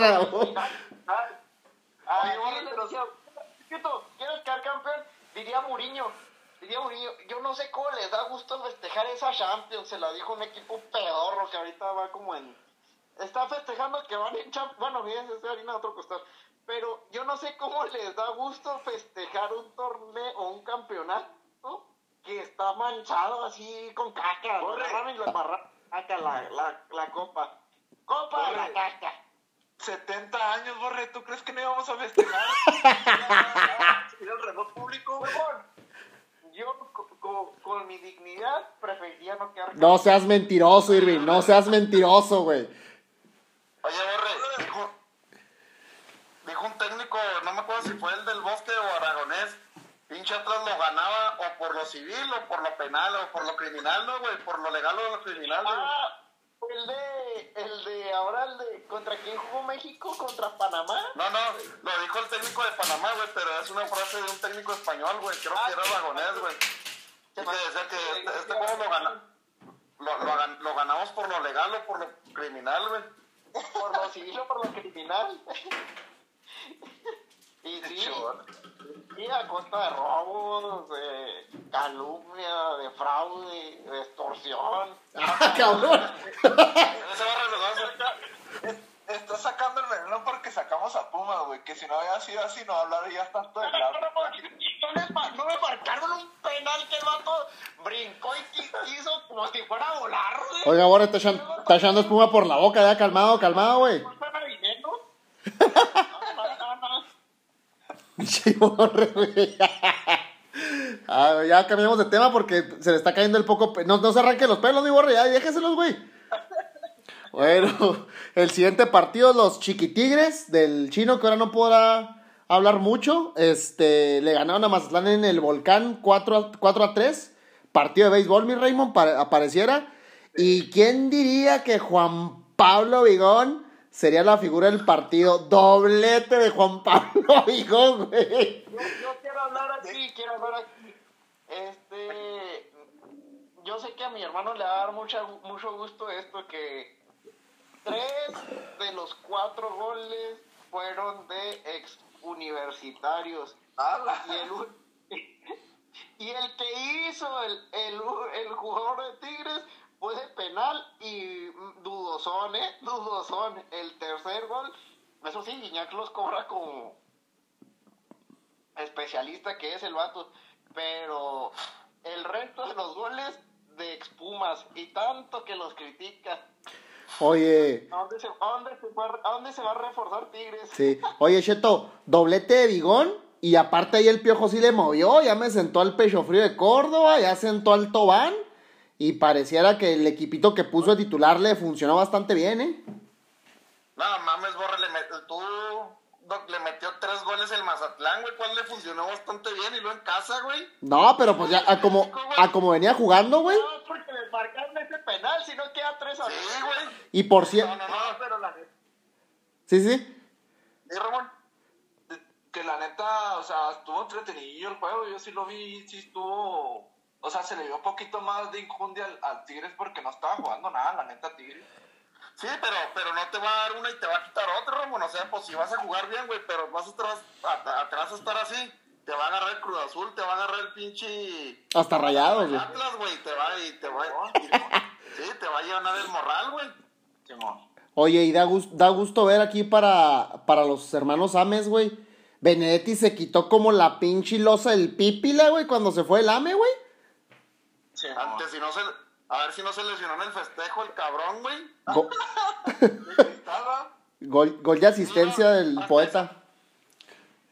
decía, "Chiquito, ¿quieres quedar campeón? Diría Muriño. Diría Muriño, yo no sé cómo les da gusto festejar esa Champions, se la dijo un equipo pedorro que ahorita va como en... Está festejando que van en Champions, bueno, bien, es harina de otro costal, pero yo no sé cómo les da gusto festejar un torneo o un campeonato que está manchado así con caca, Corre. embarran caca la, la, la copa. Copa de la Corre. caca. 70 años, Borre, ¿tú crees que no íbamos a festejar? (laughs) Ir al reloj público. Yo co- co- con, mi dignidad preferiría no quedar No seas mentiroso, Irving, no seas mentiroso, güey. Oye, Borre, dijo, un técnico, no me acuerdo si fue el del Bosque o Aragonés, pinche Atlas lo ganaba o por lo civil o por lo penal o por lo criminal, ¿no, güey? Por lo legal o lo criminal, güey. Ah, el de, el de, ahora el de, ¿contra quién jugó México? ¿Contra Panamá? No, no, lo dijo el técnico de Panamá, güey, pero es una frase de un técnico español, güey. Creo que era Aragonés, güey. Que decía que este, este juego lo, gana, lo, lo, gan- lo ganamos por lo legal o por lo criminal, güey. Por lo civil o por lo criminal. Y sí, sí, a costa de robos, de calumnia, de fraude, de extorsión. (laughs) Ah, cabrón. Ese barra lo hace. Está sacando el veneno porque sacamos a Puma, güey. Que si no había sido así, no hablarías tanto de la. No me, ma- no me marcaron un penal que el vato brincó y qui- hizo como si fuera a volar, güey. Oiga, echan- está echando espuma por la boca, ya calmado, calmado, güey. ¿No está navideño? No, no, no, no. Pinche Borre, güey. (laughs) (laughs) Ah, güey, ya cambiamos de tema porque se le está cayendo el poco. pe- No, no se arranquen los pelos, mi Borre, ya déjeselos, güey. (laughs) Bueno, el siguiente partido, los chiquitigres del chino, que ahora no podrá hablar mucho. Este, le ganaron a Mazatlán en el volcán 4 a, 4 a 3. Partido de béisbol, mi Raymond, pare- apareciera. ¿Y quién diría que Juan Pablo Vigón sería la figura del partido? Doblete de Juan Pablo (laughs) Vigón, güey. Yo, yo quiero hablar aquí, quiero hablar aquí. Este, yo sé que a mi hermano le va a dar mucha, mucho gusto esto, que tres de los cuatro goles fueron de ex universitarios. Y el, (laughs) y el que hizo el, el jugador de Tigres fue de penal y dudosón, ¿eh? Dudosón. El tercer gol, eso sí, Guiñac los cobra como especialista que es el vato, pero el resto de los goles de expumas y tanto que los critica. Oye, ¿A dónde se, a dónde se, va, a dónde se va a reforzar Tigres? sí. Oye, Cheto, doblete de Vigón. Y aparte ahí el piojo sí le movió. Ya me sentó al pecho frío de Córdoba, ya sentó al Tobán. Y pareciera que el equipito que puso de titular le funcionó bastante bien, ¿eh? No mames, Borre, le met- tú Doc, le metió tres goles el Mazatlán, güey, cuál le funcionó bastante bien y luego en casa, güey. No, pero pues ya a como, a como venía jugando, güey. No, porque les marcaron ese penal, si no queda 3 a Sí, 0. güey. Y por No, cierto. no, no. pero la neta. Sí, sí. ¿Y Ramón? Que la neta, o sea, estuvo entretenido el juego. Yo sí lo vi, sí estuvo. O sea, se le dio un poquito más de injundia al, al Tigres porque no estaba jugando nada, la neta, Tigres. Sí, pero, pero no te va a dar una y te va a quitar otra, Ramón. O sea, pues si vas a jugar bien, güey, pero vas atrás, a- atrás a estar así, te va a agarrar el Cruz Azul, te va a agarrar el pinche Hasta rayados, güey. Atlas, güey, te va y te va Sí, te va a llenar el morral, güey. Simón. Oye, y da gusto, da gusto ver aquí para, para los hermanos Ames, güey. Benedetti se quitó como la pinche losa del pípila, güey, cuando se fue el Ame, güey. Simón. Antes, si no se, a ver si no se lesionó en el festejo el cabrón, güey. Go- (laughs) gol, gol de asistencia del poeta.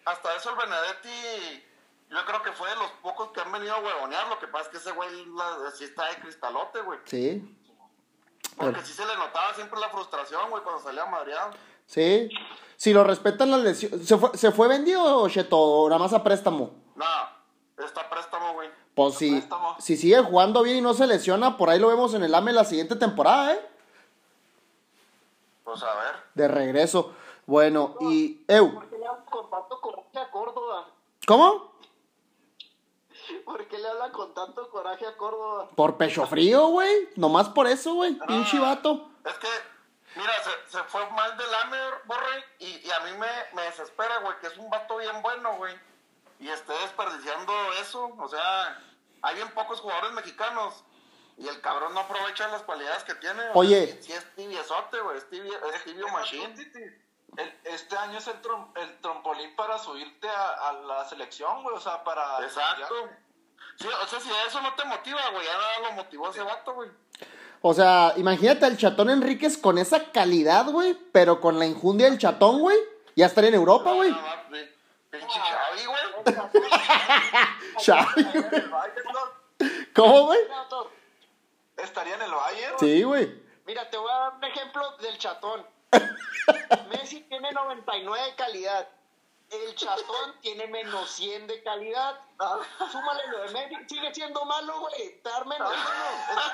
Hasta eso el Benedetti yo creo que fue de los pocos que han venido a huevonear. Lo que pasa es que ese güey la- sí está de cristalote, güey. Sí. Porque sí se le notaba siempre la frustración, güey, cuando salía madreado. Sí. Si lo respetan las lesiones. ¿Se fue, ¿Se fue vendido, Cheto? ¿O nada más a préstamo? No, está a préstamo, güey. Pues si, préstamo. si sigue jugando bien y no se lesiona, por ahí lo vemos en el AME la siguiente temporada, ¿eh? Pues a ver. De regreso. Bueno, y. ¡Eu! ¿Por qué le hablan con tanto coraje a Córdoba? ¿Cómo? ¿Por qué le hablan con tanto coraje a Córdoba? Por pecho frío, güey. Nomás por eso, güey. Pinche vato. Es que, mira, se, se fue mal del Amer, Borre, y, y a mí me, me desespera, güey, que es un vato bien bueno, güey. Y esté desperdiciando eso. O sea, hay bien pocos jugadores mexicanos. Y el cabrón no aprovecha las cualidades que tiene. o sea, Oye. sí es tibiezote, güey. Es tibio, es tibio machine. El- este año es el, trom- el trompolín para subirte a, a la selección, güey. O sea, para. Exacto. Sí, o sea, si eso no te motiva, güey, ya nada lo motivó ese vato, güey. O sea, imagínate al chatón Enríquez con esa calidad, güey. Pero con la injundia del chatón, güey. Ya estaría en Europa, güey. Nada más, güey. Pinche Xavi, güey. (laughs) ¿Cómo, güey? Estaría en el Bayern. Sí, güey. Mira, te voy a dar un ejemplo del chatón. (laughs) Messi tiene 99 de calidad. El chatón tiene menos 100 de calidad. Súmale lo de Messi. Sigue siendo malo, güey. Estar menos.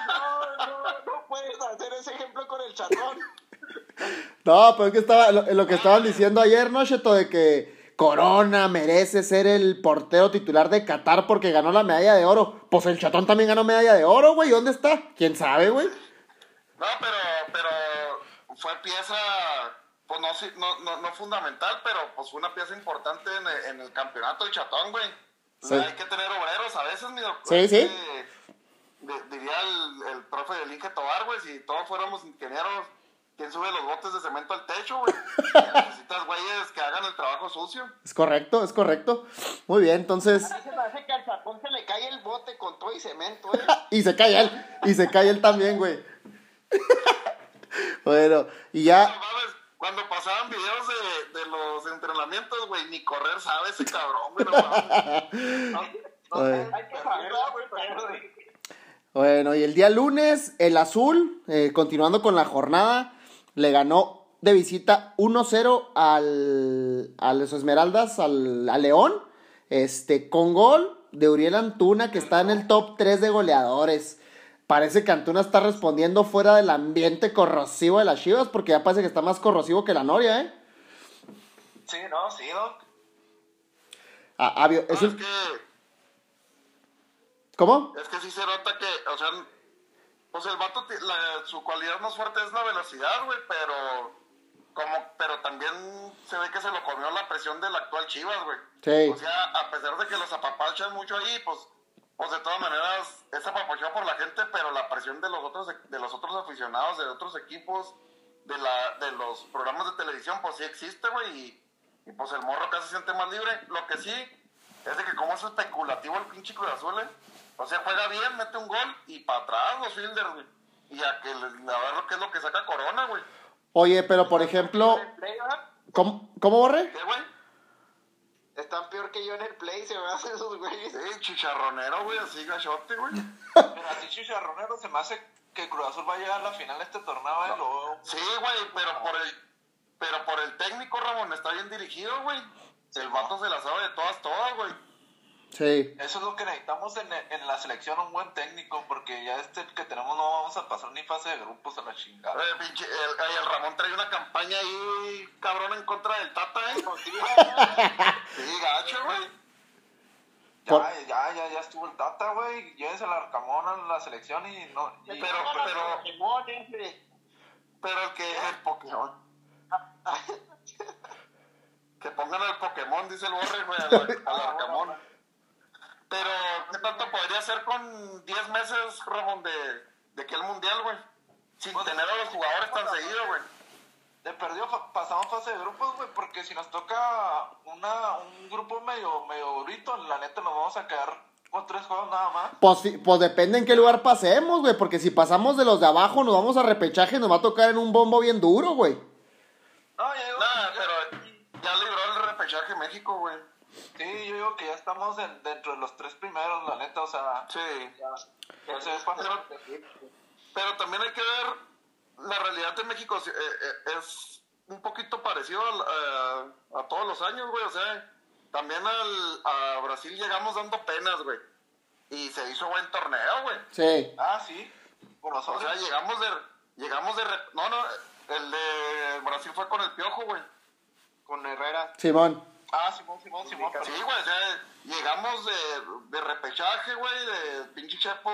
No, no, no puedes hacer ese ejemplo con el chatón. No, pero es que estaba lo, lo que estaban diciendo ayer, ¿no, Cheto? De que Corona merece ser el portero titular de Qatar porque ganó la medalla de oro. Pues el chatón también ganó medalla de oro, güey. ¿Dónde está? ¿Quién sabe, güey? No, pero, pero fue pieza, pues no, no, no, no fundamental, pero pues fue una pieza importante en el, en el campeonato del chatón, güey. Sí. Hay que tener obreros a veces, mi doctor. Sí, sí. Di- diría el, el profe del Inge Tobar, güey, si todos fuéramos ingenieros, ¿quién sube los botes de cemento al techo, güey? (laughs) Necesitas güeyes que hagan el trabajo sucio. Es correcto, es correcto. Muy bien, entonces. A mí se me hace que al chatón se le cae el bote con todo y cemento, ¿eh? (laughs) Y se cae él. Y se cae él también, güey. (laughs) bueno, y No ya. mames, cuando pasaban videos de, de los entrenamientos, güey, ni correr sabe ese cabrón, güey, no mames. Oye. Hay que saberla, güey, pero, güey. Bueno, y el día lunes, el azul, eh, continuando con la jornada, le ganó de visita 1-0 al, a los Esmeraldas, al, a León, este, con gol de Uriel Antuna, que está en el top 3 de goleadores. Parece que Antuna está respondiendo fuera del ambiente corrosivo de las Chivas, porque ya parece que está más corrosivo que la Noria, ¿eh? Sí, no, sí, no. Ah, ah, es No, es que ¿Cómo? Es que sí se nota que, o sea, pues el vato, la- su cualidad más fuerte es la velocidad, güey, pero como, pero también se ve que se lo comió la presión del actual Chivas, güey. Sí. O sea, a pesar de que los apapachan mucho ahí, pues, pues de todas maneras es apapachado por la gente, pero la presión de los otros, de los otros aficionados, de otros equipos, de la, de los programas de televisión, pues sí existe, güey, y, y pues el morro casi se siente más libre. Lo que sí es de que como es especulativo el pinche Cruz Azul, ¿eh? O sea, juega bien, mete un gol y para atrás los fielders, güey. Y a, que le, a ver lo que es lo que saca Corona, güey. Oye, pero por ejemplo. ¿cómo, cómo borre? ¿Qué, güey? Están peor que yo en el play, se me hacen esos güeyes. Sí, chicharronero, güey, así gachote, güey. Pero así chicharronero se me hace que Cruz Azul va a llegar a la final de este torneo, ¿eh? Lo- Sí, güey, pero por el pero por el técnico, Ramón, está bien dirigido, güey. El vato se la sabe de todas, todas, güey. Sí. Eso es lo que necesitamos en, en la selección, un buen técnico, porque ya este que tenemos no vamos a pasar ni fase de grupos a la chingada. Eh, pinche, el, Ramón trae una campaña ahí, cabrón, en contra del Tata, ¿eh? (laughs) Sí, gacho, güey. Ya, ya, ya, ya estuvo el Tata, güey. Llévense el Arcamón a la selección y no. y- Pero, pero, pero el que el Pokémon. (laughs) Que pongan al Pokémon, dice el borre, güey, al, al Arcamón. Pero, ¿qué tanto podría hacer con 10 meses, Ramón, de, de que el mundial, güey? Sin Pues, tener a los jugadores tan seguido, güey. De perdió, fa- pasamos fase de grupos, güey, porque si nos toca una, un grupo medio, medio durito, la neta nos vamos a quedar con tres juegos nada más. Pues, pues depende en qué lugar pasemos, güey. Porque si pasamos de los de abajo, nos vamos a repechaje, nos va a tocar en un bombo bien duro, güey. No, ya digo, Nah, ya- pero ya libró el repechaje México, güey. Sí, yo digo que ya estamos en- dentro de los tres primeros, la neta, o sea, Sí. ya, ya se pasar. Pero también hay que ver, la realidad de México eh, eh, es un poquito parecido al- a, a todos los años, güey. O sea, también al, a Brasil llegamos dando penas, güey. Y se hizo buen torneo, güey. Sí. Ah, sí, por los O sea, llegamos de... Llegamos de... re- No, no, el de Brasil fue con el piojo, güey. Con Herrera. Simón. Ah, Simón, Simón, Simón. Sí, güey, o sea, llegamos de, de repechaje, güey, de pinche Chepo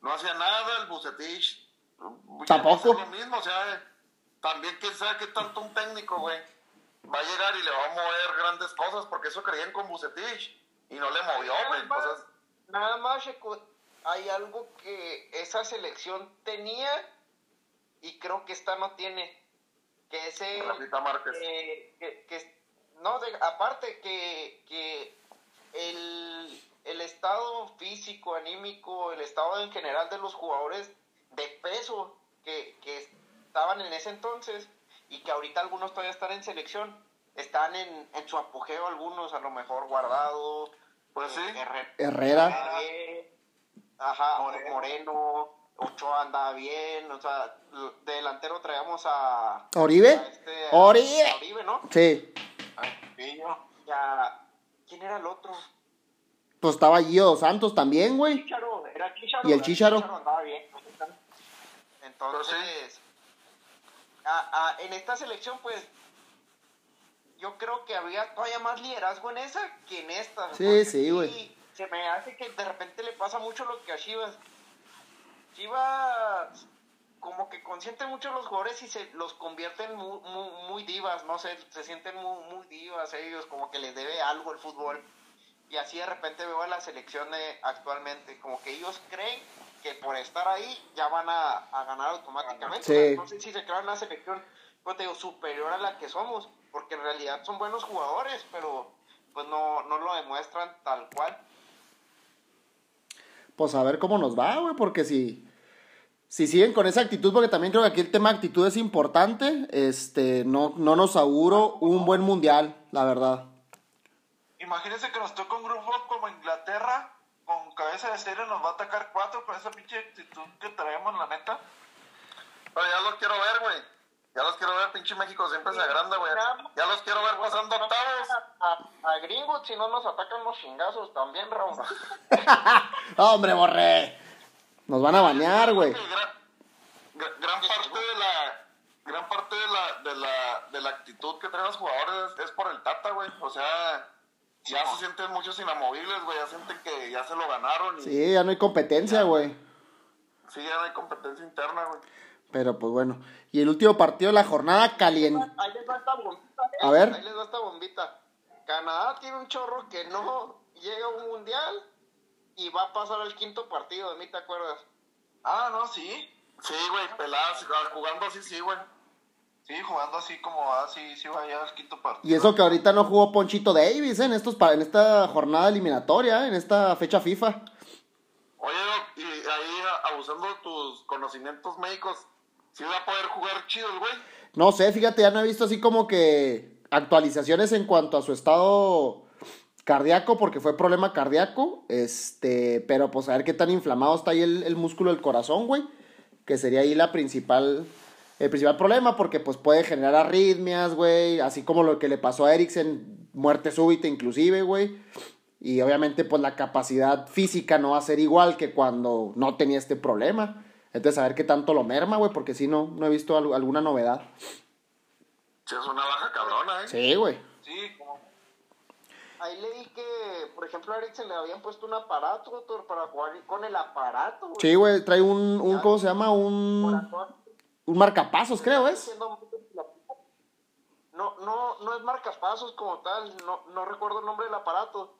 no hacía nada, el Bucetich Tampoco. es lo mismo, o sea, también quién sabe qué tanto un técnico, güey, va a llegar y le va a mover grandes cosas, porque eso creían con Bucetich y no le movió, güey, o sea, Nada más, hay algo que esa selección tenía y creo que esta no tiene. Que ese. Rafita Márquez. que, que- que- no, de- aparte que, que el, el estado físico, anímico, el estado en general de los jugadores de peso que, que estaban en ese entonces y que ahorita algunos todavía están en selección, están en, en su apogeo algunos, a lo mejor guardado, Pues sí. Herrera, Herrera. ajá, Moreno. Moreno. Ochoa andaba bien, o sea, de delantero traíamos a, ¿Oribe? a este, a- Oribe. a Oribe, ¿no? Sí. Ay, pillo. Ya, ¿quién era el otro? Pues estaba Gio dos Santos también, güey. Chicharo, era Chicharo. ¿Y el Chícharo? andaba bien. Entonces, a- a- en esta selección, pues, yo creo que había todavía más liderazgo en esa que en esta. Sí, sí, güey. Se me hace que de repente le pasa mucho lo que a Chivas. Chivas como que consiente mucho a los jugadores y se los convierten muy, muy, muy divas, no sé, se sienten muy, muy divas ellos, como que les debe algo el fútbol. Y así de repente veo a la selección de actualmente, como que ellos creen que por estar ahí ya van a, a ganar automáticamente. Sí. Sé si se crean una selección, pues te digo, superior a la que somos, porque en realidad son buenos jugadores, pero pues no, no lo demuestran tal cual. Pues a ver cómo nos va, güey, porque si, si siguen con esa actitud, porque también creo que aquí el tema actitud es importante, este, no, no nos auguro un buen mundial, la verdad. Imagínense que nos toca un grupo como Inglaterra, con cabeza de serie nos va a atacar cuatro con esa pinche actitud que traemos, la neta. pero ya los quiero ver, güey, ya los quiero ver, pinche México siempre se agranda, güey, ya los quiero ver pasando octavos. A, a gringos, si no nos atacan los chingazos también, Raúl. (laughs) ¡Hombre, borré! Nos van a bañar, güey. Gran, gran- gran parte de la gran parte de la, de la de la actitud que traen los jugadores es, es por el Tata, güey. O sea, ya se sienten muchos inamovibles, güey. Ya sienten que ya se lo ganaron. Y, Sí, ya no hay competencia, güey. sí, ya no hay competencia interna, güey. Pero pues bueno. Y el último partido de la jornada caliente. Ahí les va esta bombita. ¿eh? A ver. Ahí les va esta bombita. Canadá tiene un chorro que no llega a un mundial y va a pasar al quinto partido, ¿de mí te acuerdas? Ah, no, sí. Sí, güey, peladas, jugando así, sí, güey. Sí, jugando así como así, sí va ya al quinto partido. Y eso que ahorita no jugó Ponchito Davis ¿eh? en, estos, en esta jornada eliminatoria, ¿eh? en esta fecha FIFA. Oye, y ahí abusando de tus conocimientos médicos, ¿sí va a poder jugar chido el güey? No sé, fíjate, ya no he visto así como que actualizaciones en cuanto a su estado cardíaco, porque fue problema cardíaco. Este, pero pues a ver qué tan inflamado está ahí el, el músculo del corazón, güey. Que sería ahí la principal, el principal problema, porque pues puede generar arritmias, güey. Así como lo que le pasó a Eriksen, muerte súbita inclusive, güey. Y obviamente pues la capacidad física no va a ser igual que cuando no tenía este problema. Entonces a ver qué tanto lo merma, güey, porque si no, no he visto al- alguna novedad. Sí, es una baja cabrona, ¿eh? Sí, güey. Sí, como Ahí leí que, por ejemplo, a Eriksen le habían puesto un aparato doctor, para jugar con el aparato. güey. Sí, güey, trae un, un, ¿cómo se llama? Un, un marcapasos, creo, ¿es? No, no, no es marcapasos como tal, no, no recuerdo el nombre del aparato,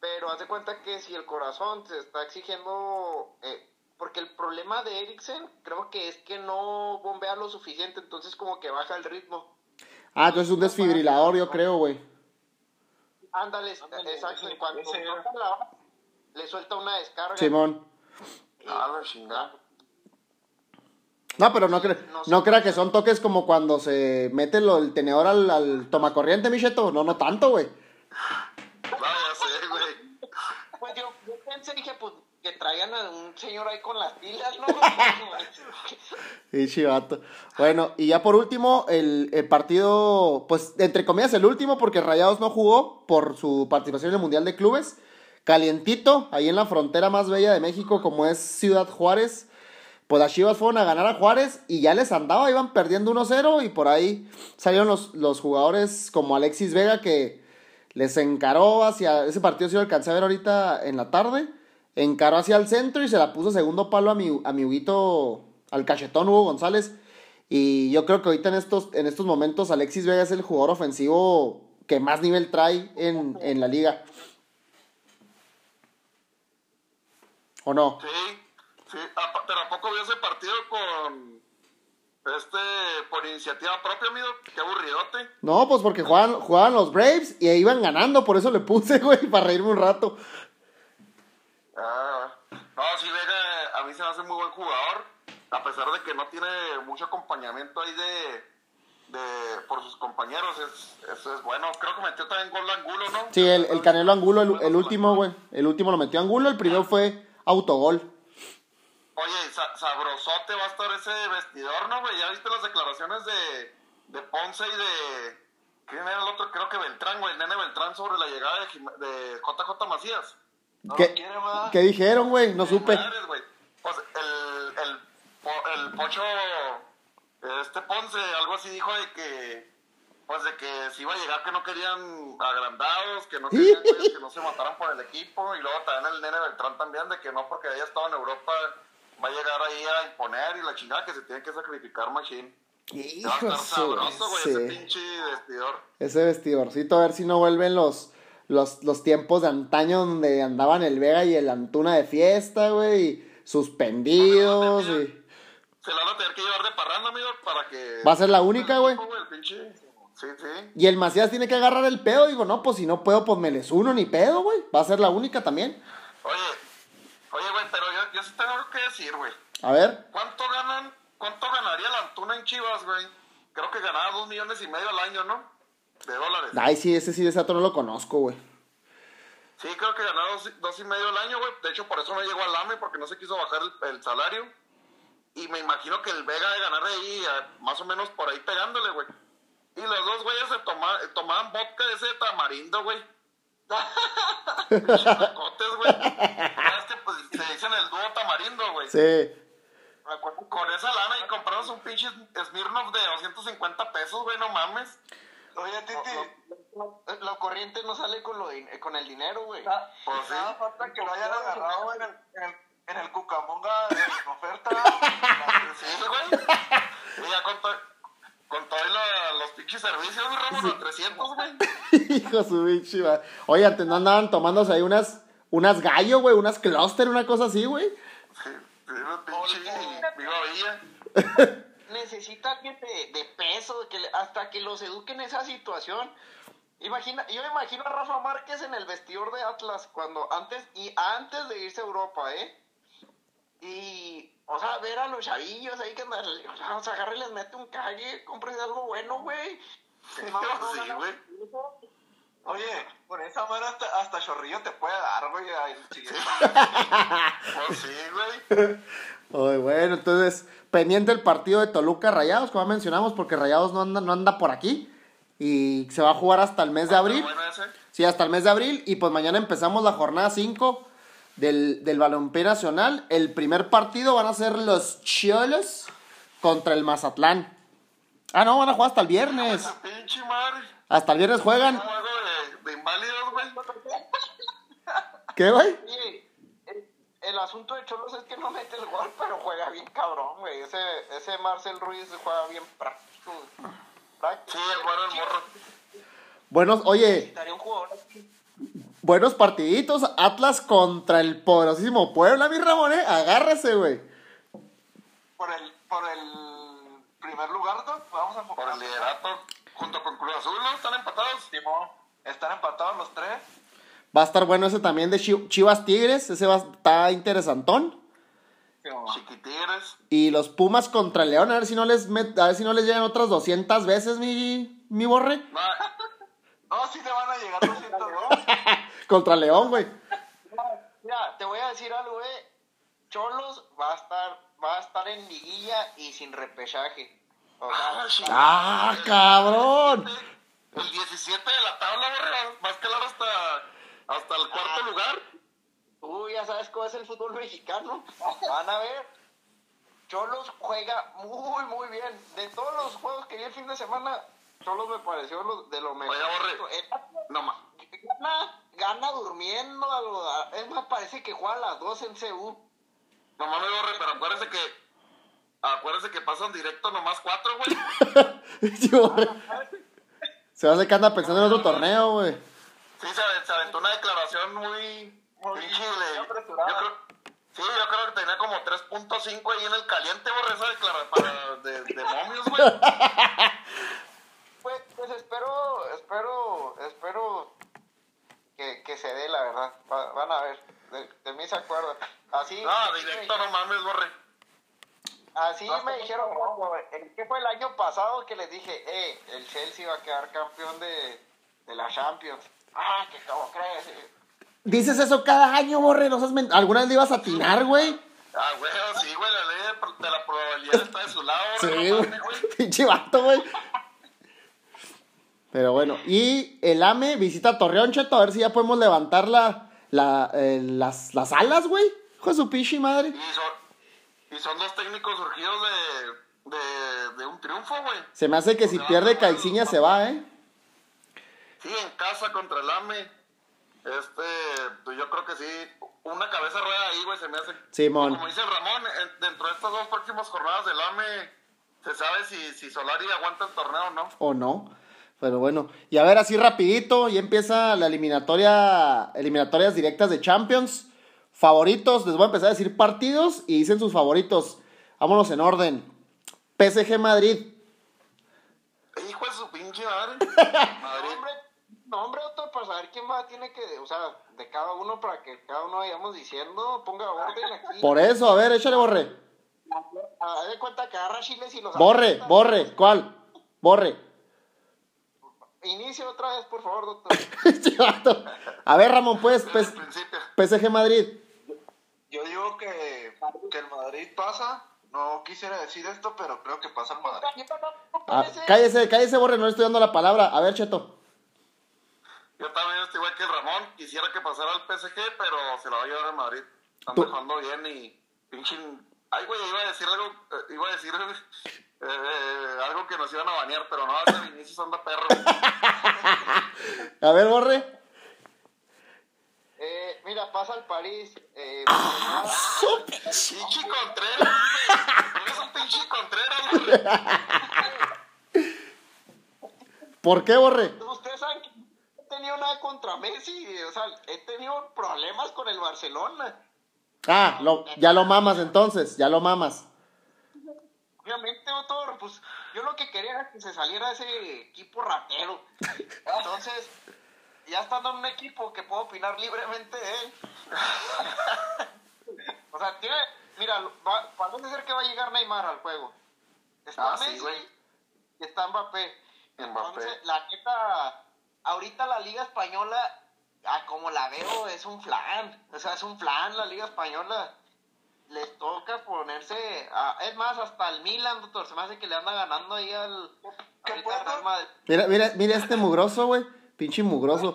pero haz de cuenta que si el corazón se está exigiendo, eh, porque el problema de Eriksen creo que es que no bombea lo suficiente, entonces como que baja el ritmo. Ah, entonces es un desfibrilador, yo creo, güey. Ándale, exacto. En cuanto la le suelta una descarga. Simón. Ah. No, pero no, cre crea que son toques como cuando se mete el tenedor al, al tomacorriente, Micheto. No, no tanto, güey. Vaya, sé, güey. Pues yo, yo pensé, dije, pues que traigan a un señor ahí con las pilas, ¿no? (laughs) Y chivato. Bueno, y ya por último, el, el partido, pues entre comillas el último, porque Rayados no jugó por su participación en el Mundial de Clubes. Calientito, ahí en la frontera más bella de México, como es Ciudad Juárez. Pues las Chivas fueron a ganar a Juárez y ya les andaba, iban perdiendo 1-0 y por ahí salieron los, los jugadores como Alexis Vega que les encaró hacia, ese partido sí lo alcancé a ver ahorita en la tarde, encaró hacia el centro y se la puso segundo palo a mi, a mi Huguito, al cachetón Hugo González. Y yo creo que ahorita en estos, en estos momentos Alexis Vega es el jugador ofensivo que más nivel trae en, en la liga. ¿O no? Sí, sí, pero ¿a poco vio ese partido con este por iniciativa propia, amigo? Qué aburridote. No, pues porque jugaban, jugaban los Braves y ahí iban ganando, por eso le puse, (laughs) güey, para reírme un rato. Ah, no, sí, Vega a mí se me hace muy buen jugador, a pesar de que no tiene mucho acompañamiento ahí de, de por sus compañeros, es, eso es bueno. Creo que metió también gol de Angulo, ¿no? Sí, el, el Canelo Angulo, el, el último, güey. El último lo metió Angulo, el primero fue autogol. Oye, sa- sabrosote va a estar ese vestidor, ¿no, güey? ¿Ya viste las declaraciones de, de Ponce y de... ¿Quién era el otro? Creo que Beltrán, güey, el nene Beltrán sobre la llegada de, Jim- de JJ Macías. No ¿Qué, ¿verdad? ¿Qué dijeron, güey? No supe. Madres. Pues el, el, po- el pocho, este Ponce, algo así dijo de que, pues de que si iba a llegar que no querían agrandados, que no querían que no se mataran por el equipo, y luego también el nene Beltrán también, de que no porque haya estado en Europa va a llegar ahí a imponer y la chingada que se tiene que sacrificar machine. Hijo sabroso, güey, ese pinche vestidor. Ese vestidorcito, a ver si no vuelven los, los, los tiempos de antaño donde andaban el Vega y el Antuna de fiesta, güey, y suspendidos. Y... Se la van a tener que llevar de parranda, amigo, para que... Va a ser la única, güey. Sí, sí. Y el Macías tiene que agarrar el pedo. Digo, no, pues si no puedo, pues me les uno ni pedo, güey. Va a ser la única también. Oye, oye, güey, pero yo, yo sí tengo algo que decir, güey. A ver. ¿Cuánto ganan, cuánto ganaría la Antuna en Chivas, güey? Creo que ganaba dos millones y medio al año, ¿no? De dólares. Ay, sí, ese sí, ese dato no lo conozco, güey. Sí, creo que ganaba dos, dos y medio al año, güey. De hecho, por eso no llegó al AME, porque no se quiso bajar el, el salario. Y me imagino que el Vega de ganar de ahí, eh, más o menos por ahí pegándole, güey. Y los dos güeyes se toma- tomaban vodka de ese tamarindo, güey. (laughs) Pinches nacotes, güey. Es que pues, se dicen el dúo tamarindo, güey. Sí. Con esa lana y compramos un pinche Smirnoff de 250 pesos, güey, no mames. Oye, Titi, Lo, lo corriente no sale con, lo, din- con el dinero, güey. na- Pues sí. nada falta que lo hayan agarrado en el, en el, en el Cucamonga en oferta. (laughs) Sí, güey. Y ya con, to- con todos los, los pinches servicios, güey, los 300, güey. Hijo su bichi, va. Oye, antes no andaban tomándose ahí unas, unas gallo, güey, unas cluster, una cosa así, güey. Sí, sí, una pinche viva villa. (laughs) Necesita alguien de, de peso, que le- hasta que los eduquen en esa situación. Imagina, yo me imagino a Rafa Márquez en el vestidor de Atlas cuando antes y antes de irse a Europa, ¿eh? Y, o sea, ver a los chavillos ahí que andan, o sea, agarre y les mete un calle, compres algo bueno, güey. Sí, güey. Oye, con esa mano hasta, hasta chorrillo te puede dar, güey. (laughs) Pues sí, güey. Ay, bueno, entonces, pendiente el partido de Toluca Rayados, como ya mencionamos, porque Rayados no anda, no anda por aquí. Y se va a jugar hasta el mes de abril. Bueno, ese. Sí, hasta el mes de abril. Y pues mañana empezamos la jornada 5 del, del Balompié Nacional. El primer partido van a ser los Cholos contra el Mazatlán. Ah, no, van a jugar hasta el viernes. Pinche madre. Hasta el viernes juegan. ¿Qué, güey? El, asunto de Cholos es que no mete el gol, pero juega bien cabrón, güey. Ese, ese Marcel Ruiz juega bien práctico, güey. Práctico. Sí, el bueno, el morro. Buenos, oye, buenos partiditos. Atlas contra el poderosísimo Puebla, mi Ramón, ¿eh? Agárrese, güey. Por el, por el primer lugar, ¿no? Vamos a Por el liderato. Junto con Cruz Azul, ¿no? Están empatados. Simón, Están empatados los tres. Va a estar bueno ese también de Chi- Chivas Tigres. Ese va a estar interesantón. Chiquitigres. Y los Pumas contra León, a ver si no les met- a ver si no les llegan otras 200 veces, mi, mi borre. No, (laughs) No, sí te van a llegar 200 goles. (laughs) Contra León, güey. Mira, te voy a decir algo, eh. Cholos va a estar, va a estar en liguilla y sin repechaje. O sea, Ah. ¡Ah, cabrón! El 17 de la tabla, borre, va a escalar hasta, hasta el cuarto Ah. lugar. Tú ya sabes cómo es el fútbol mexicano. Van a ver. Cholos juega muy, muy bien. De todos los juegos que vi el fin de semana, Cholos me pareció lo- de lo mejor. Oye, Borre. El- No más. Gana, gana durmiendo. a lo- Es más, parece que juega a las 2 en CU. No mames, borre, pero acuérdese que. Acuérdese que pasan directo nomás cuatro, güey. (laughs) Sí. Se va a hacer que anda pensando en otro torneo, güey. Sí, se, se aventó una declaración muy. Muy pinche de- yo creo, Sí, yo creo que tenía como 3.5 ahí en el caliente, borre, esa declaración para, de, de momios, güey. (laughs) Pues, pues espero, espero, espero que, que se dé, la verdad. Va- van a ver. De, de mí se acuerdan. Así, No, directo no mames, borre. así me dijeron, cuando- ¿en ¿qué fue el año pasado que les dije, eh, el Chelsea va a quedar campeón de, de la Champions? Ah, que cómo crees. Dices eso cada año, Borre. No seas men- ¿Alguna vez le ibas a atinar, güey? Ah, güey, sí, güey, la ley de, de la probabilidad (laughs) está de su lado, Sí, güey. Pinche vato, güey. Pero bueno, y el AME visita a Torreón, Cheto, a ver si ya podemos levantar la, la, eh, las, las alas, güey. Hijo de su pinche madre. Y son, y son dos técnicos surgidos de, de, de un triunfo, güey. Se me hace que si pierde Caixinha se va, ¿eh? Sí, en casa contra el AME. Este, pues yo creo que sí. Una cabeza rueda ahí, güey, se me hace. Simón. Como dice el Ramón, en- dentro de estas dos próximas jornadas del AME, se sabe si, si Solari aguanta el torneo o no. O no. Pero bueno, y a ver, así rapidito, ya empieza la eliminatoria, eliminatorias directas de Champions. Favoritos, les voy a empezar a decir partidos y dicen sus favoritos. Vámonos en orden. PSG Madrid. Hijo de su pinche madre. (laughs) Madrid. No, hombre, otro para saber quién va, tiene que, o sea, de cada uno para que cada uno vayamos diciendo, ponga orden aquí. Por eso, a ver, échale borre. A de cuenta que agarra chiles y los Borre, borre, ¿cuál? Borre. Inicie otra vez, por favor, doctor. (laughs) Este a ver, Ramón, pues, pues. PSG Madrid. Yo digo que, que el Madrid pasa. No quisiera decir esto, pero creo que pasa el Madrid. Ah, cállese, cállese, borre, no le estoy dando la palabra. A ver, Cheto. Yo también estoy igual que el Ramón. Quisiera que pasara al PSG, pero se lo va a llevar al Madrid. Están Tú- dejando bien y pinche. Ay, güey, iba a decir algo. eh, iba a decir (laughs) eh, eh, algo que nos iban a banear, pero no, ese Vinicius anda perro. A ver, borre. Eh, mira, pasa al París. Eh, pinche Contreras. Eres un pinche Contreras, güey. ¿Por qué, borre? Ustedes saben tenido nada contra Messi. O sea, he tenido problemas con el Barcelona. Ah, lo- ya lo mamas entonces, ya lo mamas. Obviamente, doctor, pues yo lo que quería era que se saliera ese equipo ratero. Entonces, ya estando en un equipo que puedo opinar libremente de él. (laughs) o sea, tiene, mira, va, parece ser que va a llegar Neymar al juego. Está Ah, sí, Messi güey. y está Mbappé. Mbappé. Entonces, la neta, ahorita la Liga Española, ah, como la veo, es un flan. O sea, es un flan la Liga Española. Les toca ponerse. A, es más, hasta el Milan, doctor. Se me hace que le anda ganando ahí al. Mira, mira, mira este mugroso, güey. Pinche mugroso.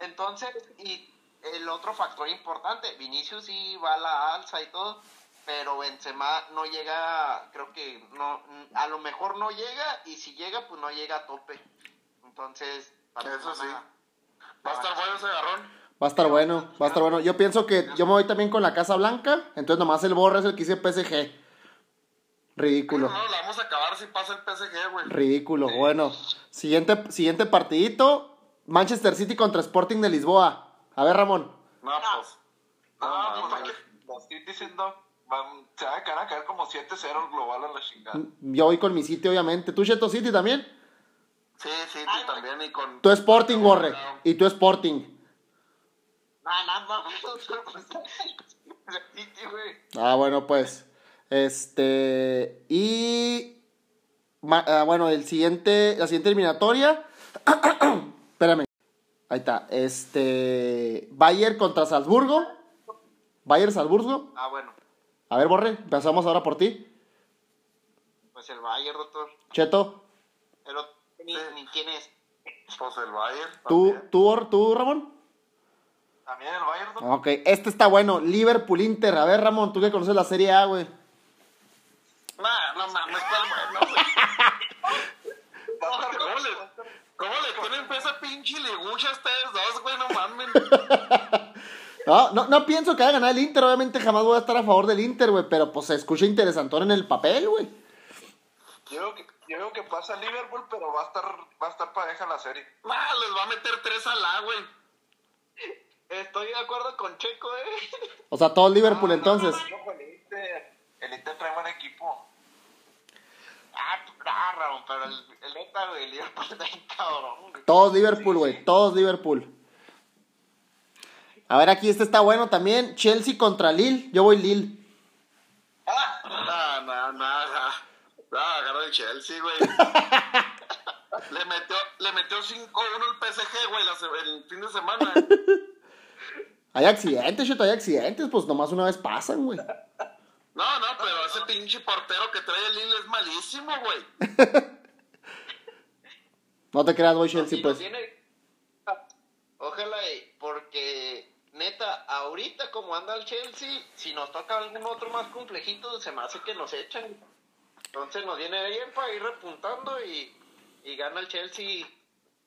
Entonces, y el otro factor importante, Vinicius sí va a la alza y todo, pero Benzema no llega, creo que no, a lo mejor no llega, y si llega, pues no llega a tope. Entonces, Eso sí. Va a estar bueno ese garrón. Va a estar bueno, va a estar bueno. Yo pienso que yo me voy también con la Casa Blanca, entonces nomás el borre es el que dice PSG. Ridículo, No, la vamos a acabar si pasa el PSG, güey. ridículo. Bueno, siguiente, siguiente partidito, Manchester City contra Sporting de Lisboa. A ver, Ramón. No, pues. No, Ah, no, pues no, aquí, lo estoy diciendo. Van, se van a caer- a caer como 7-0 el global a la chingada. Yo voy con mi City, obviamente. ¿Tú, Cheto City, también? Sí, sí, tú también. Y con. Tú Sporting, borre. Y tú Sporting. No, no, no, pues, güey. Ah, bueno, pues. Este. Y. ma- ah, bueno, el siguiente. La siguiente eliminatoria. (clears throat) Espérame. Ahí está. Este. Bayern contra Salzburgo. Bayern Salzburgo. Ah, bueno. A ver, Borre, empezamos ahora por ti. Pues el Bayern, doctor. Cheto, ni, ni quién es. Pues el Bayern. ¿tú, tú, tú Ramón? También el Bayern. ¿no? Ok, este está bueno. Liverpool Inter. A ver, Ramón, tú que conoces la Serie A, güey. Nah, no mames, cuál bueno, güey. ¿Cómo le, ¿Cómo le tienen esa pinche ligucha a ustedes dos, güey? No mames. (laughs) No, no, no pienso que vaya a ganar el Inter. Obviamente jamás voy a estar a favor del Inter, güey. Pero pues se escucha interesantón en el papel, güey. Yo yo digo que pasa Liverpool, pero va a estar, va a estar pareja la serie. Nah, les va a meter tres al A, güey. Estoy de acuerdo con Checo, eh. O sea, todo Liverpool entonces. No, el Inter, el Inter trae buen equipo. Ah, ah, Ramón, pero el, el neta, güey, el Liverpool está bien cabrón, güey. Todos Liverpool, güey. Todos Liverpool. A ver, aquí este está bueno también. Chelsea contra Lille. Yo voy Lille. Ah, no, no, no. No, agarra el Chelsea, güey. (laughs) le metió, le metió 5-1 el PSG, güey, el fin de semana. Hay accidentes, Cheto, hay accidentes. Pues nomás una vez pasan, güey. No, no, pero ese pinche portero que trae el Lille es malísimo, güey. No te creas, voy Chelsea, Si pues. tiene- Ojalá, y- porque neta, ahorita como anda el Chelsea, si nos toca algún otro más complejito, se me hace que nos echan. Entonces nos viene bien para ir repuntando y, y gana el Chelsea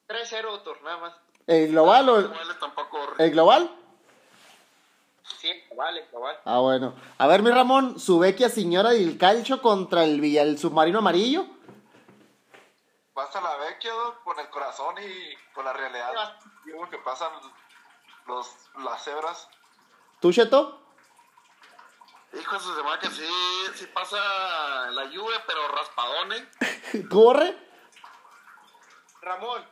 3-0, doctor, nada más. ¿El global o el, huele tampoco. el global? Sí, vale, vale. Ah, bueno. A ver, mi Ramón, su vecchia señora del calcio contra el, Villa- el submarino amarillo. Pasa la Vecchia ¿no? con el corazón y con la realidad. Digo que pasan los, las cebras. ¿Tú, Cheto? Hijo de su semana que sí, sí pasa la lluvia, pero raspadón, ¿eh? (laughs) ¿Tú, Borre? Ramón,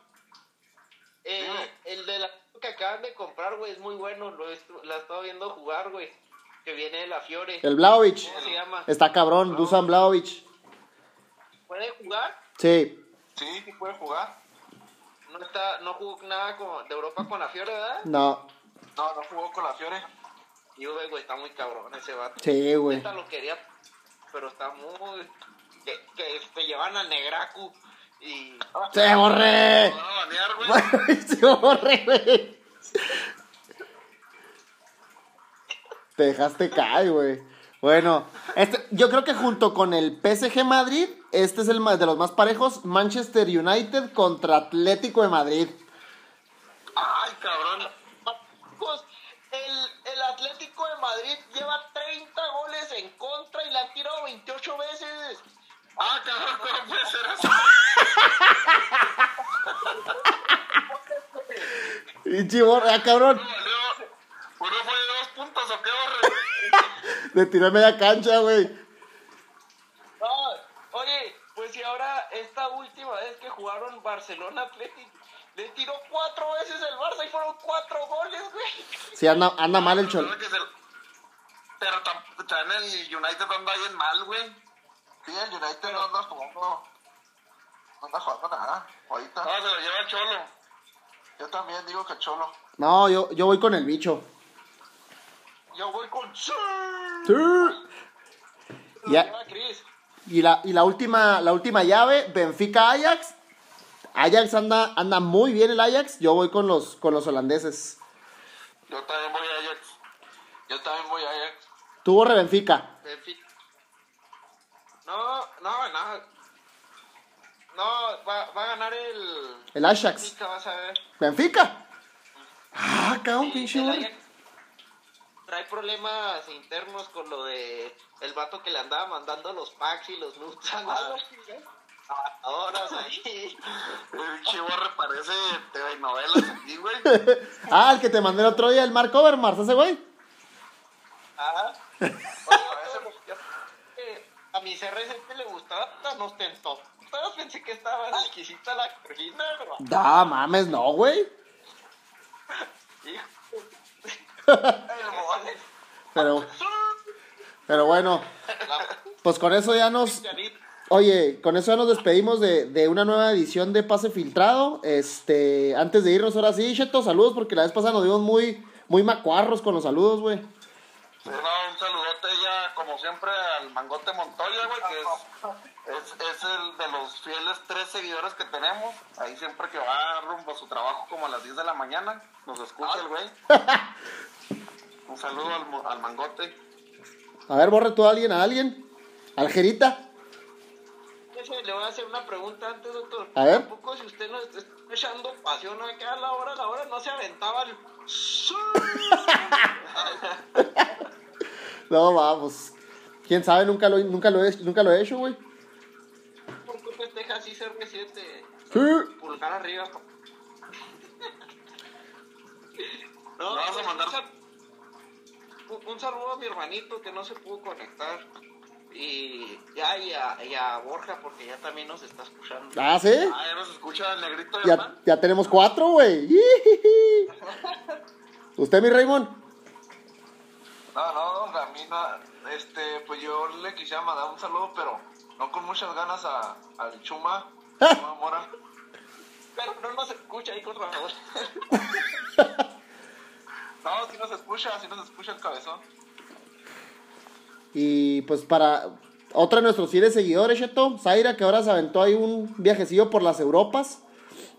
eh, el de la que acaban de comprar, güey, es muy bueno. Lo he, la he estado viendo jugar, güey. Que viene de la Fiore. El Blaovic. ¿Cómo se llama? Está cabrón, Dusan Blaovic. ¿Puede jugar? Sí. Sí, sí puede jugar. No está, no jugó nada con- de Europa con la Fiore, ¿verdad? No. No, no jugó con la Fiore. Y güey, güey, está muy cabrón ese vato. Sí, güey. Neta lo quería, pero está muy... Que, que te llevan a Negraku y... ¡Se borré! (laughs) ¡Se borré, güey! Te dejaste caer, güey. Bueno, este, yo creo que junto con el PSG Madrid, este es el de los más parejos. Manchester United contra Atlético de Madrid. Ay, cabrón. Pues, el, el Atlético de Madrid lleva 30 goles en contra y la ha tirado 28 veces. Ah, cabrón, ¿cómo puede ser eso? Y chivor, ah, cabrón. ¿Uno valió- ¿Uno fue de dos puntos o qué, borre? Le tiré media cancha, güey. No, oye, pues si ahora esta última vez que jugaron Barcelona Atlético, le tiró cuatro veces el Barça y fueron cuatro goles, güey. Sí, anda, anda mal el chol. Pero tam- también el United anda bien mal, güey. Sí, el United no anda jugando. No anda jugando nada. Ahorita. No, se lo lleva el cholo. Yo también digo que Cholo. No, yo, yo voy con el bicho. Yo voy con... ¡Sí! Sí. Lo Ya. Y la, y la última, la última llave, Benfica Ajax. Ajax anda, anda muy bien el Ajax. Yo voy con los, con los holandeses. Yo también voy a Ajax. Yo también voy a Ajax. Tú borre Benfica. Benfica. No, no, no. No, va, va a ganar el... El Ajax. Benfica, vas a ver. Benfica. Ah, cabrón, Sí, pinche el borre. Ajax Trae problemas internos con lo de el vato que le andaba mandando los packs y los nudes a las trabajadoras ahí. El chivorre parece de novelas aquí, güey. (laughs) Ah, el que te mandé el otro día, el Mark Overmars, ese güey. Ajá. A mi CR7 le gustaba tan ostentó. Todos pensé que estaba exquisita la Georgina, pero... No, mames, no, güey. (laughs) Pero, pero bueno, pues con eso ya nos, Oye, con eso ya nos despedimos de, de una nueva edición de Pase Filtrado. Este, antes de irnos, ahora sí, Cheto, saludos, porque la vez pasada nos dimos muy, muy macuarros con los saludos, güey. No, un saludote ya, como siempre, al Mangote Montoya, güey, que es, es, es el de los fieles tres seguidores que tenemos. Ahí siempre que va rumbo a su trabajo como a las 10 de la mañana, nos escucha el güey. (laughs) Un saludo al, mo- al Mangote. A ver, borre tú a alguien, a alguien. Algerita. Le voy a hacer una pregunta antes, doctor. A ver. Tampoco si usted no está echando pasión acá a la hora, a la hora, no se aventaba el... (laughs) (laughs) (laughs) No, vamos. Quién sabe, nunca lo, nunca lo, he, nunca lo he hecho, güey. ¿Por qué festeja así ser reciente? Sí. Pulgar arriba. (laughs) No, Le vas a pues, mandar- un, sal- un- un saludo a mi hermanito que no se pudo conectar. Y ya, y a, y a Borja, porque ya también nos está escuchando. Ah, sí. Ah, ya nos escucha el negrito de Ya, ya tenemos cuatro, güey. (laughs) ¿Usted, mi Raymond? No, no, a mí no, este, pues yo le quisiera mandar un saludo, pero no con muchas ganas a, al Chuma, (laughs) Chuma Mora. Pero no nos escucha ahí con Raúl. (laughs) No, si nos escucha, si nos escucha el cabezón. Y pues para otro de nuestros fieles seguidores, Cheto, Zaira, que ahora se aventó ahí un viajecillo por las Europas.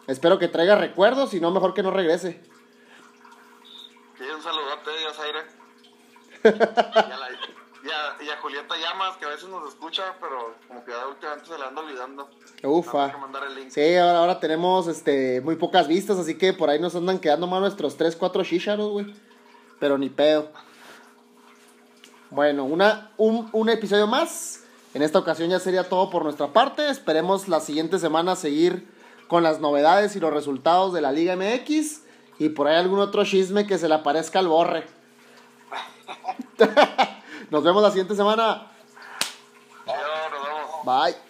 Espero que traiga recuerdos, si no, mejor que no regrese. Sí, un saludote a Y, a la- y Julieta Llamas, que a veces nos escucha, pero como que ya últimamente se le anda olvidando. Ufa. Sí, ahora, ahora tenemos este, muy pocas vistas, así que por ahí nos andan quedando más nuestros 3, 4 shisharos, güey. Pero ni pedo. Bueno, una, un, un episodio más. En esta ocasión ya sería todo por nuestra parte. Esperemos la siguiente semana seguir con las novedades y los resultados de la Liga MX. Y por ahí algún otro chisme que se le aparezca al borre. (laughs) Nos vemos la siguiente semana. Bye.